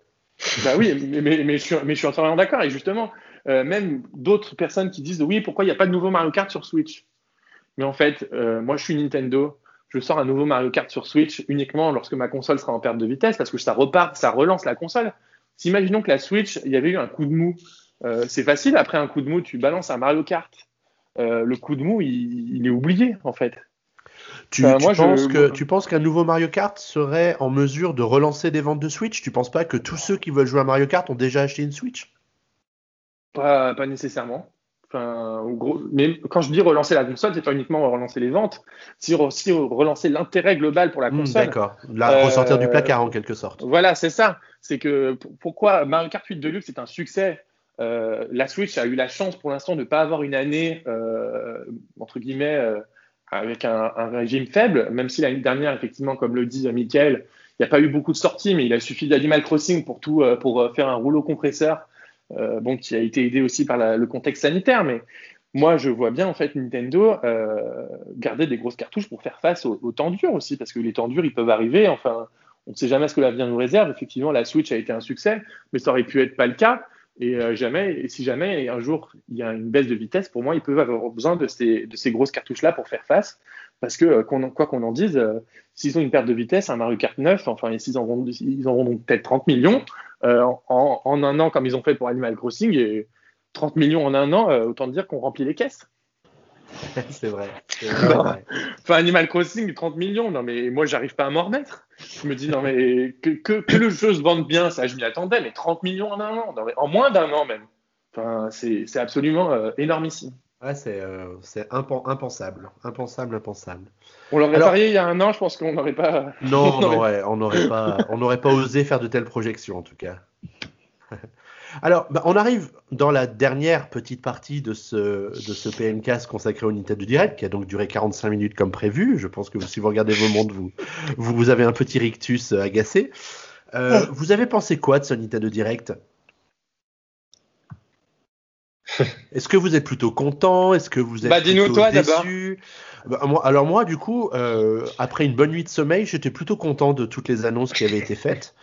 Bah oui, mais, mais, mais, je, suis, mais je suis entièrement d'accord. Et justement, euh, même d'autres personnes qui disent oui, pourquoi il n'y a pas de nouveau Mario Kart sur Switch? Mais en fait, euh, moi je suis Nintendo, je sors un nouveau Mario Kart sur Switch uniquement lorsque ma console sera en perte de vitesse parce que ça repart, ça relance la console. Si imaginons que la Switch, il y avait eu un coup de mou, euh, c'est facile, après un coup de mou, tu balances un Mario Kart. Le coup de mou, il, il, est oublié en fait. Tu, enfin, tu, moi, penses je... que, tu penses qu'un nouveau Mario Kart serait en mesure de relancer des ventes de Switch? Tu penses pas que tous ceux qui veulent jouer à Mario Kart ont déjà acheté une Switch? Pas, pas, nécessairement. Enfin, gros, mais quand je dis relancer la console, c'est pas uniquement relancer les ventes, c'est aussi relancer l'intérêt global pour la console. Mmh, D'accord, la euh, ressortir du placard en quelque sorte. Voilà, c'est ça. C'est que pourquoi Mario Kart 8 Deluxe est un succès. Euh, la Switch a eu la chance pour l'instant de ne pas avoir une année euh, entre guillemets euh, avec un, un, régime faible, même si l'année dernière, effectivement, comme le dit Michael, il n'y a pas eu beaucoup de sorties, mais il a suffi d'Animal Crossing pour tout, pour faire un rouleau compresseur euh, qui a été aidé aussi par le contexte sanitaire, mais moi, je vois bien en fait Nintendo euh, garder des grosses cartouches pour faire face aux, aux, temps durs aussi, parce que les temps durs, ils peuvent arriver. Enfin, on ne sait jamais ce que l'avenir nous réserve. Effectivement, la Switch a été un succès, mais ça aurait pu être pas le cas. Et euh, jamais, et si jamais un jour il y a une baisse de vitesse, pour moi, ils peuvent avoir besoin de ces, grosses cartouches-là pour faire face. Parce que, euh, qu quoi qu'on en dise, s'ils ont une perte de vitesse, un Mario Kart 9, enfin, s'ils en ils en vendent peut-être 30 millions en, en, un an, comme ils ont fait pour Animal Crossing, et 30 millions en un an, euh, autant dire qu'on remplit les caisses. c'est vrai. vrai. enfin, Animal Crossing, 30 millions, non mais moi, j'arrive pas à m'en remettre. Je me dis, non mais que, que, que, le jeu se vende bien, ça, je m'y attendais, mais 30 millions en un an, non, mais en moins d'un an même. Enfin, c'est absolument euh, énormissime. Ouais, c'est euh, impensable, impensable, impensable. On l'aurait parié il y a un an, je pense qu'on n'aurait pas. Non, on n'aurait pas, on n'aurait pas osé faire de telles projections en tout cas. Alors, bah, on arrive dans la dernière petite partie de ce, de ce consacré au Nintendo Direct, qui a donc duré 45 minutes comme prévu. Je pense que si vous regardez vos montres, vous, vous, vous avez un petit rictus agacé. Euh, vous avez pensé quoi de ce Nintendo Direct? Est-ce que vous êtes plutôt content? Est-ce que vous êtes bah, plutôt toi, déçu? Bah, moi, Alors moi, du coup, euh, après une bonne nuit de sommeil, j'étais plutôt content de toutes les annonces qui avaient été faites,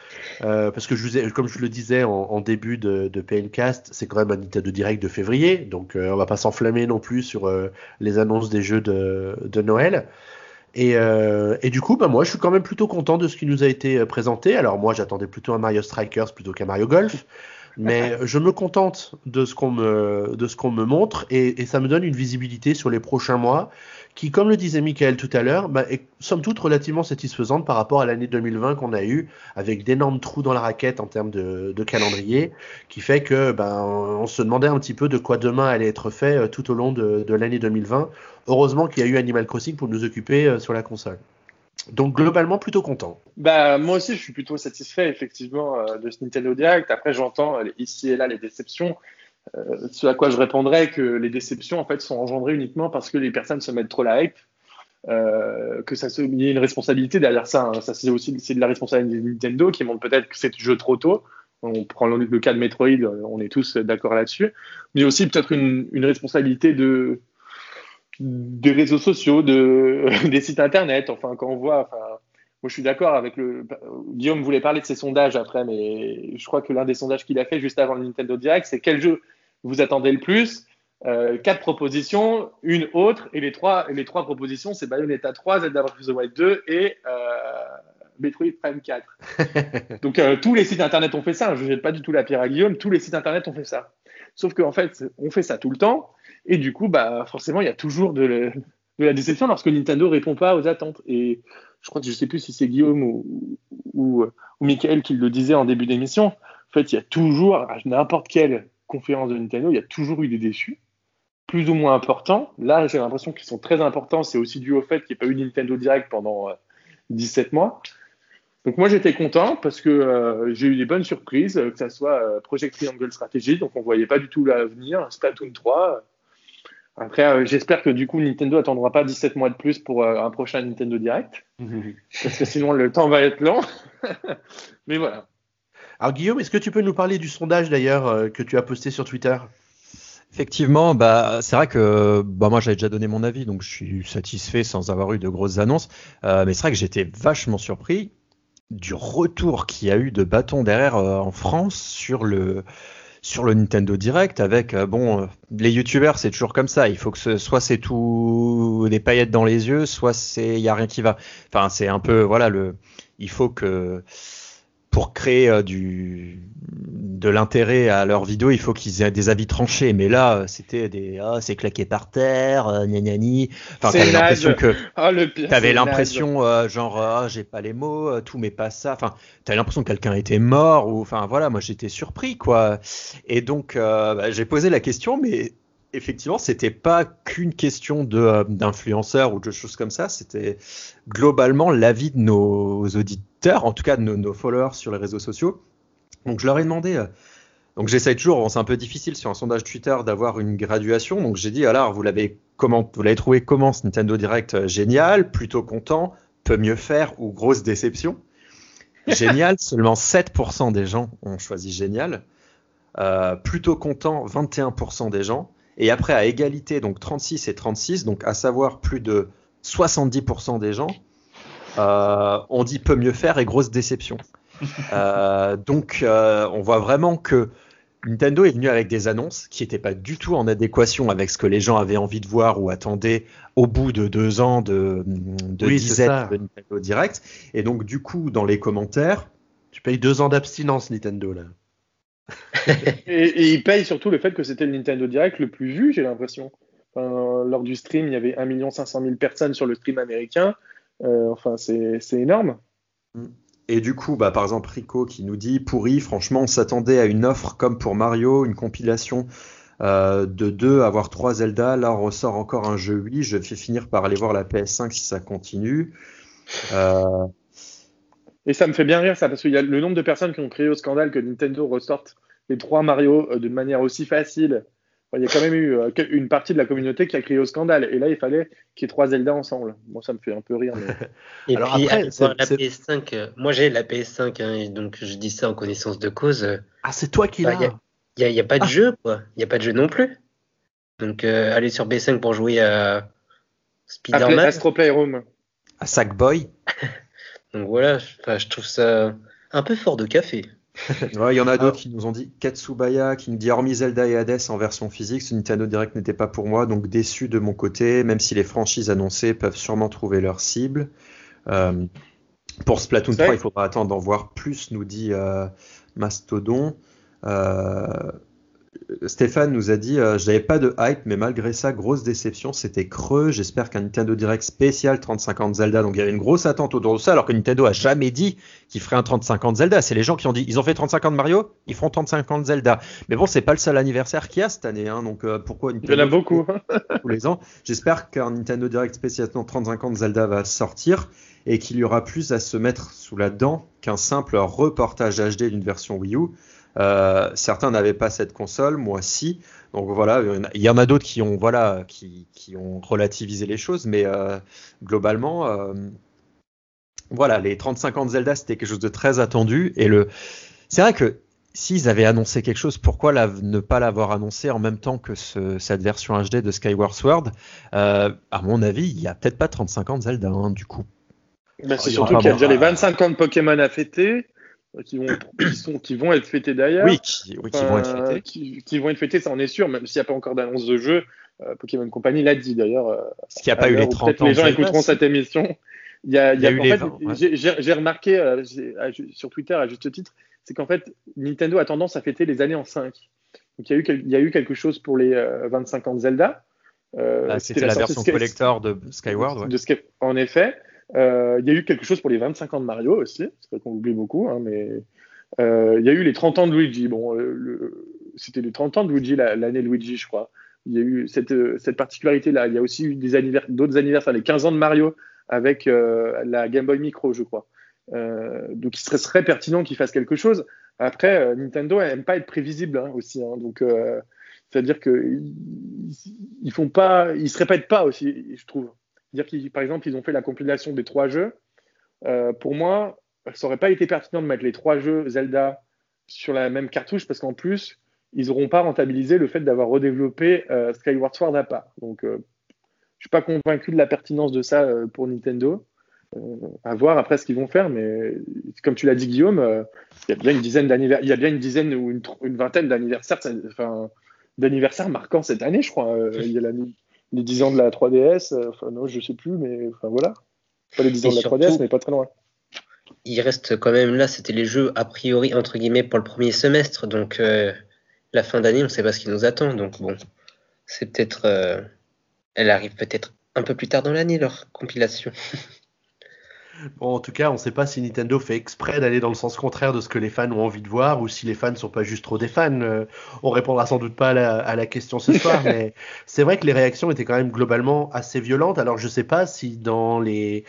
euh, parce que je vous ai, comme je le disais en, en début de, de, PNcast, c'est quand même un Nintendo Direct de février, donc euh, on va pas s'enflammer non plus sur euh, les annonces des jeux de, de Noël. Et, euh, et, du coup, bah, moi, je suis quand même plutôt content de ce qui nous a été présenté. Alors moi, j'attendais plutôt un Mario Strikers plutôt qu'un Mario Golf. Mais je me contente de ce qu'on me, montre et, ça me donne une visibilité sur les prochains mois qui, comme le disait Michael tout à l'heure, bah, est somme toute relativement satisfaisante par rapport à l'année 2020 qu'on a eu avec d'énormes trous dans la raquette en termes de, calendrier, qui fait que ben, on se demandait un petit peu de quoi demain allait être fait euh, tout au long de, de l'année 2020. Heureusement qu'il y a eu Animal Crossing pour nous occuper euh, sur la console. Donc globalement plutôt content. Bah moi aussi je suis plutôt satisfait effectivement euh, de ce Nintendo Direct. Après j'entends euh, ici et là les déceptions. Euh, ce à quoi je répondrais que les déceptions en fait sont engendrées uniquement parce que les personnes se mettent trop la hype. Euh, que ça se, il y a une responsabilité derrière ça. Hein. Ça c'est aussi c'est de la responsabilité de Nintendo qui montre peut-être que c'est jeu trop tôt. On prend le, cas de Metroid, on est tous d'accord là-dessus. Mais aussi peut-être une responsabilité de des réseaux sociaux, de, des sites internet. Enfin, quand on voit, enfin, moi je suis d'accord avec le. Guillaume voulait parler de ses sondages après, mais je crois que l'un des sondages qu'il a fait juste avant le Nintendo Direct, c'est quel jeu vous attendez le plus? Euh, Quatre propositions, une autre, et les trois, et les trois propositions, c'est Bayonetta 3, Zelda Breath of the Wild 2 et euh, Metroid Prime 4. Donc euh, tous les sites internet ont fait ça. Je ne jette pas du tout la pierre à Guillaume. Tous les sites internet ont fait ça. Sauf qu'en fait, on fait ça tout le temps. Et du coup, bah, forcément, il y a toujours de, la déception lorsque Nintendo répond pas aux attentes. Et je crois que je sais plus si c'est Guillaume ou, ou, ou Michael qui le disait en début d'émission. En fait, il y a toujours, à n'importe quelle conférence de Nintendo, il y a toujours eu des déçus, plus ou moins importants. Là, j'ai l'impression qu'ils sont très importants. C'est aussi dû au fait qu'il n'y ait pas eu Nintendo Direct pendant euh, 17 mois. Donc moi j'étais content parce que euh, j'ai eu des bonnes surprises, que ça soit euh, Project Triangle Strategy, donc on voyait pas du tout l'avenir, Splatoon 3, après, euh, j'espère que du coup, Nintendo attendra pas 17 mois de plus pour euh, un prochain Nintendo Direct. parce que sinon, le temps va être long. Mais voilà. Alors Guillaume, est-ce que tu peux nous parler du sondage d'ailleurs euh, que tu as posté sur Twitter? Effectivement, bah, c'est vrai que bah, moi j'avais déjà donné mon avis, donc je suis satisfait sans avoir eu de grosses annonces. Euh, mais c'est vrai que j'étais vachement surpris du retour qu'il y a eu de bâton derrière euh, en France sur le, sur le Nintendo Direct avec bon les youtubeurs c'est toujours comme ça. Il faut que ce, soit c'est tout des paillettes dans les yeux soit c'est il y a rien qui va. Enfin c'est un peu voilà le il faut que pour créer euh, du de l'intérêt à leur vidéo, il faut qu'ils aient des avis tranchés. Mais là, euh, c'était des ah, c'est claqué par terre, euh, gna gna gna. Enfin, t'avais l'impression que oh, t'avais l'impression euh, genre ah, j'ai pas les mots, tout mais pas ça. Enfin, t'avais l'impression que quelqu'un était mort ou enfin voilà, moi j'étais surpris quoi. Et donc bah, j'ai posé la question, mais effectivement, c'était pas qu'une question de d'influenceurs ou de choses comme ça. C'était globalement l'avis de nos auditeurs, en tout cas de nos, followers sur les réseaux sociaux. Donc je leur ai demandé. Euh, donc j'essaye toujours, c'est un peu difficile sur un sondage Twitter d'avoir une graduation. Donc j'ai dit alors vous l'avez comment vous l'avez trouvé comment ce Nintendo Direct euh, génial, plutôt content, peut mieux faire ou grosse déception. Génial, seulement 7% des gens ont choisi génial. Euh, plutôt content, 21% des gens. Et après, à égalité, donc 36 et 36, donc à savoir plus de 70% des gens, euh, on dit peut mieux faire et grosse déception. Euh, donc, euh, on voit vraiment que Nintendo est venu avec des annonces qui n'étaient pas du tout en adéquation avec ce que les gens avaient envie de voir ou attendaient au bout de deux ans de, de disette de Nintendo Direct. Et donc, du coup, dans les commentaires. Tu payes deux ans d'abstinence, Nintendo, là et, il paye surtout le fait que c'était le Nintendo Direct le plus vu, j'ai l'impression. lors du stream, il y avait 1 500 000 personnes sur le stream américain. Euh, enfin, c'est énorme. Et du coup, bah, par exemple, Rico qui nous dit pourri, franchement, on s'attendait à une offre comme pour Mario, une compilation euh, de deux, avoir trois Zelda. Là, on ressort encore un jeu 8. Je vais finir par aller voir la PS5 si ça continue. Euh, et ça me fait bien rire ça, parce qu'il y a le nombre de personnes qui ont créé au scandale que Nintendo ressorte les trois Mario euh, de manière aussi facile. il y a quand même eu euh, une partie de la communauté qui a crié au scandale. Et là, il fallait qu'il y ait trois Zelda ensemble. Moi, ça me fait un peu rire. et Alors puis, après, la PS5, euh, moi j'ai la PS5, hein, donc je dis ça en connaissance de cause. Ah, c'est toi qui bah, l'as Il n'y a, pas de ah. jeu, quoi. Il n'y a pas de jeu non plus. Donc, aller sur B5 pour jouer à Spider-Man. Astro Playroom. À Sackboy. Donc voilà, je trouve ça un peu fort de café. Il y en a d'autres qui nous ont dit Katsubaya, qui nous dit hormis Zelda et Hades en version physique, ce Nintendo Direct n'était pas pour moi, donc déçu de mon côté, même si les franchises annoncées peuvent sûrement trouver leur cible. Euh, pour Splatoon 3, il faudra attendre d'en voir plus, nous dit euh, Mastodon. Euh, Stéphane nous a dit euh, Je n'avais pas de hype, mais malgré ça, grosse déception, c'était creux. J'espère qu'un Nintendo Direct spécial 3050 Zelda. Donc il y avait une grosse attente autour de ça, alors que Nintendo a jamais dit qu'il ferait un 3050 Zelda. C'est les gens qui ont dit Ils ont fait 3050 Mario, ils feront 3050 Zelda. Mais bon, c'est pas le seul anniversaire qu'il y a cette année, hein, donc euh, pourquoi Nintendo Il y en a beaucoup. tous les ans. J'espère qu'un Nintendo Direct spécial 3050 Zelda va sortir et qu'il y aura plus à se mettre sous la dent qu'un simple reportage HD d'une version Wii U. Euh, certains n'avaient pas cette console, moi si. Donc voilà, il y en a d'autres qui ont voilà qui, qui, ont relativisé les choses, mais euh, globalement, euh, voilà, les 35 ans de Zelda c'était quelque chose de très attendu et le c'est vrai que s'ils avaient annoncé quelque chose, pourquoi ne pas l'avoir annoncé en même temps que ce, cette version HD de Skyward Sword? À mon avis, il n'y a peut-être pas 35 ans de Zelda, hein, du coup. Bah, c'est surtout qu'il y a déjà les 25 ans de Pokémon à fêter qui vont, qui, sont, qui vont être fêtés d'ailleurs. Oui, qui, oui, qui vont être fêtés. Qui, vont être fêtés, ça on est sûr, même s'il n'y a pas encore d'annonce de jeu. Euh, Pokémon Company l'a dit d'ailleurs. Euh, Parce qu'il n'y a pas eu les 30 ans. Les gens écouteront cette émission. Il y a, il y a, en fait, j'ai remarqué euh, sur Twitter à juste titre, c'est qu'en fait, Nintendo a tendance à fêter les années en 5. Donc il y a eu, il y a eu quelque chose pour les 25 ans de Zelda. Ah, C'était la, la version collector de Skyward. Ouais. De, en effet. Euh, il y a eu quelque chose pour les 25 ans de Mario aussi, c'est vrai qu'on oublie beaucoup, hein, mais euh, il y a eu les 30 ans de Luigi. Bon, euh, c'était les 30 ans de Luigi, l'année Luigi, je crois. Il y a eu cette, particularité-là. Il y a aussi eu d'autres anniversaires, les 15 ans de Mario avec la Game Boy Micro, je crois. donc, il serait, pertinent qu'il fasse quelque chose. Après, Nintendo n'aime pas être prévisible hein, aussi. Hein, donc, c'est-à-dire qu'ils ils se répètent pas aussi, je trouve dire par exemple, ils ont fait la compilation des trois jeux. Euh, pour moi, ça aurait pas été pertinent de mettre les trois jeux Zelda sur la même cartouche parce qu'en plus, ils n'auront pas rentabilisé le fait d'avoir redéveloppé euh, Skyward Sword à part. Donc, euh, je suis pas convaincu de la pertinence de ça euh, pour Nintendo. à voir après ce qu'ils vont faire, mais comme tu l'as dit Guillaume, il y a bien une dizaine d'anniversaires, il y a bien une dizaine ou une, vingtaine d'anniversaires, enfin d'anniversaires marquants cette année, je crois. il y a les 10 ans de la 3DS, enfin non, je sais plus, mais enfin voilà. Pas les 10 ans de la 3DS, mais pas très loin il reste quand même là, c'était les jeux a priori entre guillemets pour le premier semestre, donc euh, la fin d'année, on ne sait pas ce qui nous attend, donc bon, c'est peut-être, euh, elle arrive peut-être un peu plus tard dans l'année leur compilation. Bon, en tout cas, on ne sait pas si Nintendo fait exprès d'aller dans le sens contraire de ce que les fans ont envie de voir ou si les fans ne sont pas juste trop des fans. Euh, on répondra sans doute pas à la, à la question ce soir, mais c'est vrai que les réactions étaient quand même globalement assez violentes. Alors, je ne sais pas si dans les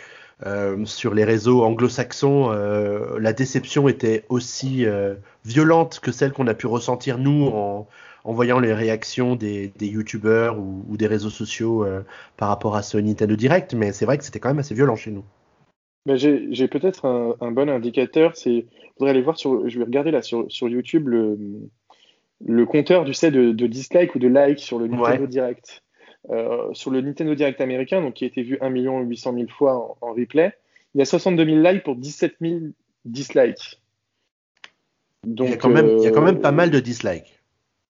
euh, sur les réseaux anglo-saxons, euh, la déception était aussi euh, violente que celle qu'on a pu ressentir nous en, voyant les réactions des, des youtubeurs ou, des réseaux sociaux par rapport à ce Nintendo Direct, mais c'est vrai que c'était quand même assez violent chez nous. Ben, j'ai peut-être un, bon indicateur, c'est, je aller voir sur, je vais regarder là sur, sur YouTube le, le compteur, du sais, de, de dislike ou de like sur le Nintendo Direct. Euh, sur le Nintendo Direct américain, donc qui a été vu 1 800 000 fois en, replay, il y a 62 000 likes pour 17 000 dislikes. Donc, il, y a quand même, il y a quand même pas mal de dislikes.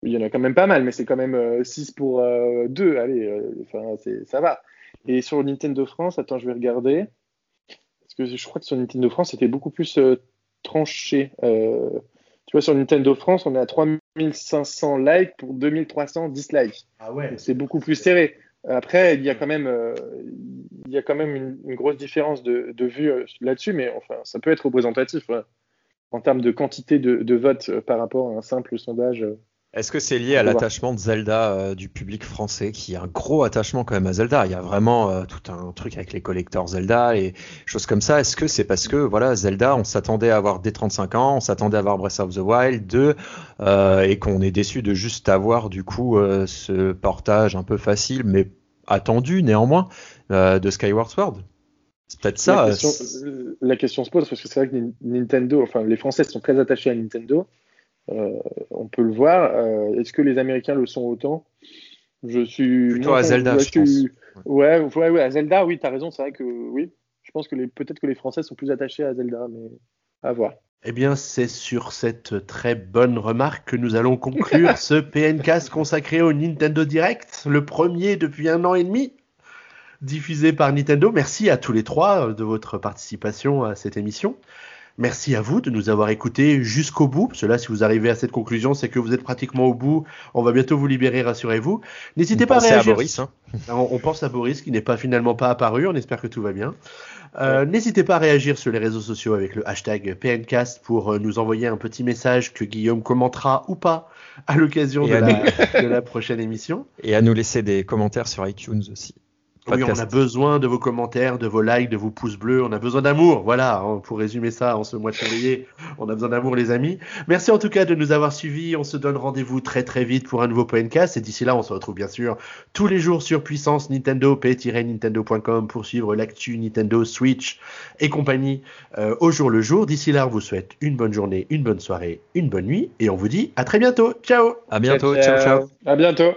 Il y en a quand même pas mal, mais c'est quand même 6 euh, pour 2. Euh, allez, enfin, ça va. Et sur Nintendo France, attends, je vais regarder. Parce que je crois que sur Nintendo France, c'était beaucoup plus tranché. Tu vois, sur Nintendo France, on est à 3500 likes pour 2300 dislikes. Ah ouais. C'est beaucoup plus serré. Après, il y a quand même, euh, il y a quand même une, grosse différence de, de vue euh, là-dessus, mais enfin, ça peut être représentatif en termes de quantité de, de votes euh, par rapport à un simple sondage est-ce que c'est lié à l'attachement de Zelda euh, du public français, qui a un gros attachement quand même à Zelda? Il y a vraiment euh, tout un truc avec les collecteurs Zelda et choses comme ça. Est-ce que c'est parce que voilà Zelda, on s'attendait à avoir des 35 ans, on s'attendait à avoir Breath of the Wild 2 euh, et qu'on est déçu de juste avoir du coup ce portage un peu facile mais attendu néanmoins de Skyward Sword? C'est peut-être ça. La question, la question, se pose parce que c'est vrai que Nintendo, enfin les Français sont très attachés à Nintendo. Euh, on peut le voir. Euh, est-ce que les Américains le sont autant? Je suis plutôt à Zelda, je, pense. Ouais, ouais, à Zelda, oui, tu as raison. C'est vrai que oui. Je pense que peut-être que les Français sont plus attachés à Zelda, mais à voir. Eh bien, c'est sur cette très bonne remarque que nous allons conclure ce PNcast consacré au Nintendo Direct, le premier depuis un an et demi, diffusé par Nintendo. Merci à tous les trois de votre participation à cette émission. Merci à vous de nous avoir écoutés jusqu'au bout. Cela, si vous arrivez à cette conclusion, c'est que vous êtes pratiquement au bout. On va bientôt vous libérer, rassurez-vous. N'hésitez pas à réagir. À Boris, hein. on, pense à Boris qui n'est pas finalement pas apparu. On espère que tout va bien. Euh, N'hésitez pas à réagir sur les réseaux sociaux avec le hashtag PNCast pour euh, nous envoyer un petit message que Guillaume commentera ou pas à l'occasion de, de la prochaine émission. Et à nous laisser des commentaires sur iTunes aussi. Oui, on a besoin de vos commentaires, de vos likes, de vos pouces bleus. On a besoin d'amour. Voilà, hein, pour résumer ça en ce mois de février, on a besoin d'amour, les amis. Merci en tout cas de nous avoir suivis. On se donne rendez-vous très très vite pour un nouveau podcast. Et d'ici là, on se retrouve bien sûr tous les jours sur Puissance Nintendo, p-nintendo.com pour suivre l'actu Nintendo, Switch et compagnie euh, au jour le jour. D'ici là, on vous souhaite une bonne journée, une bonne soirée, une bonne nuit. Et on vous dit à très bientôt. Ciao. À bientôt. ciao. ciao. À bientôt.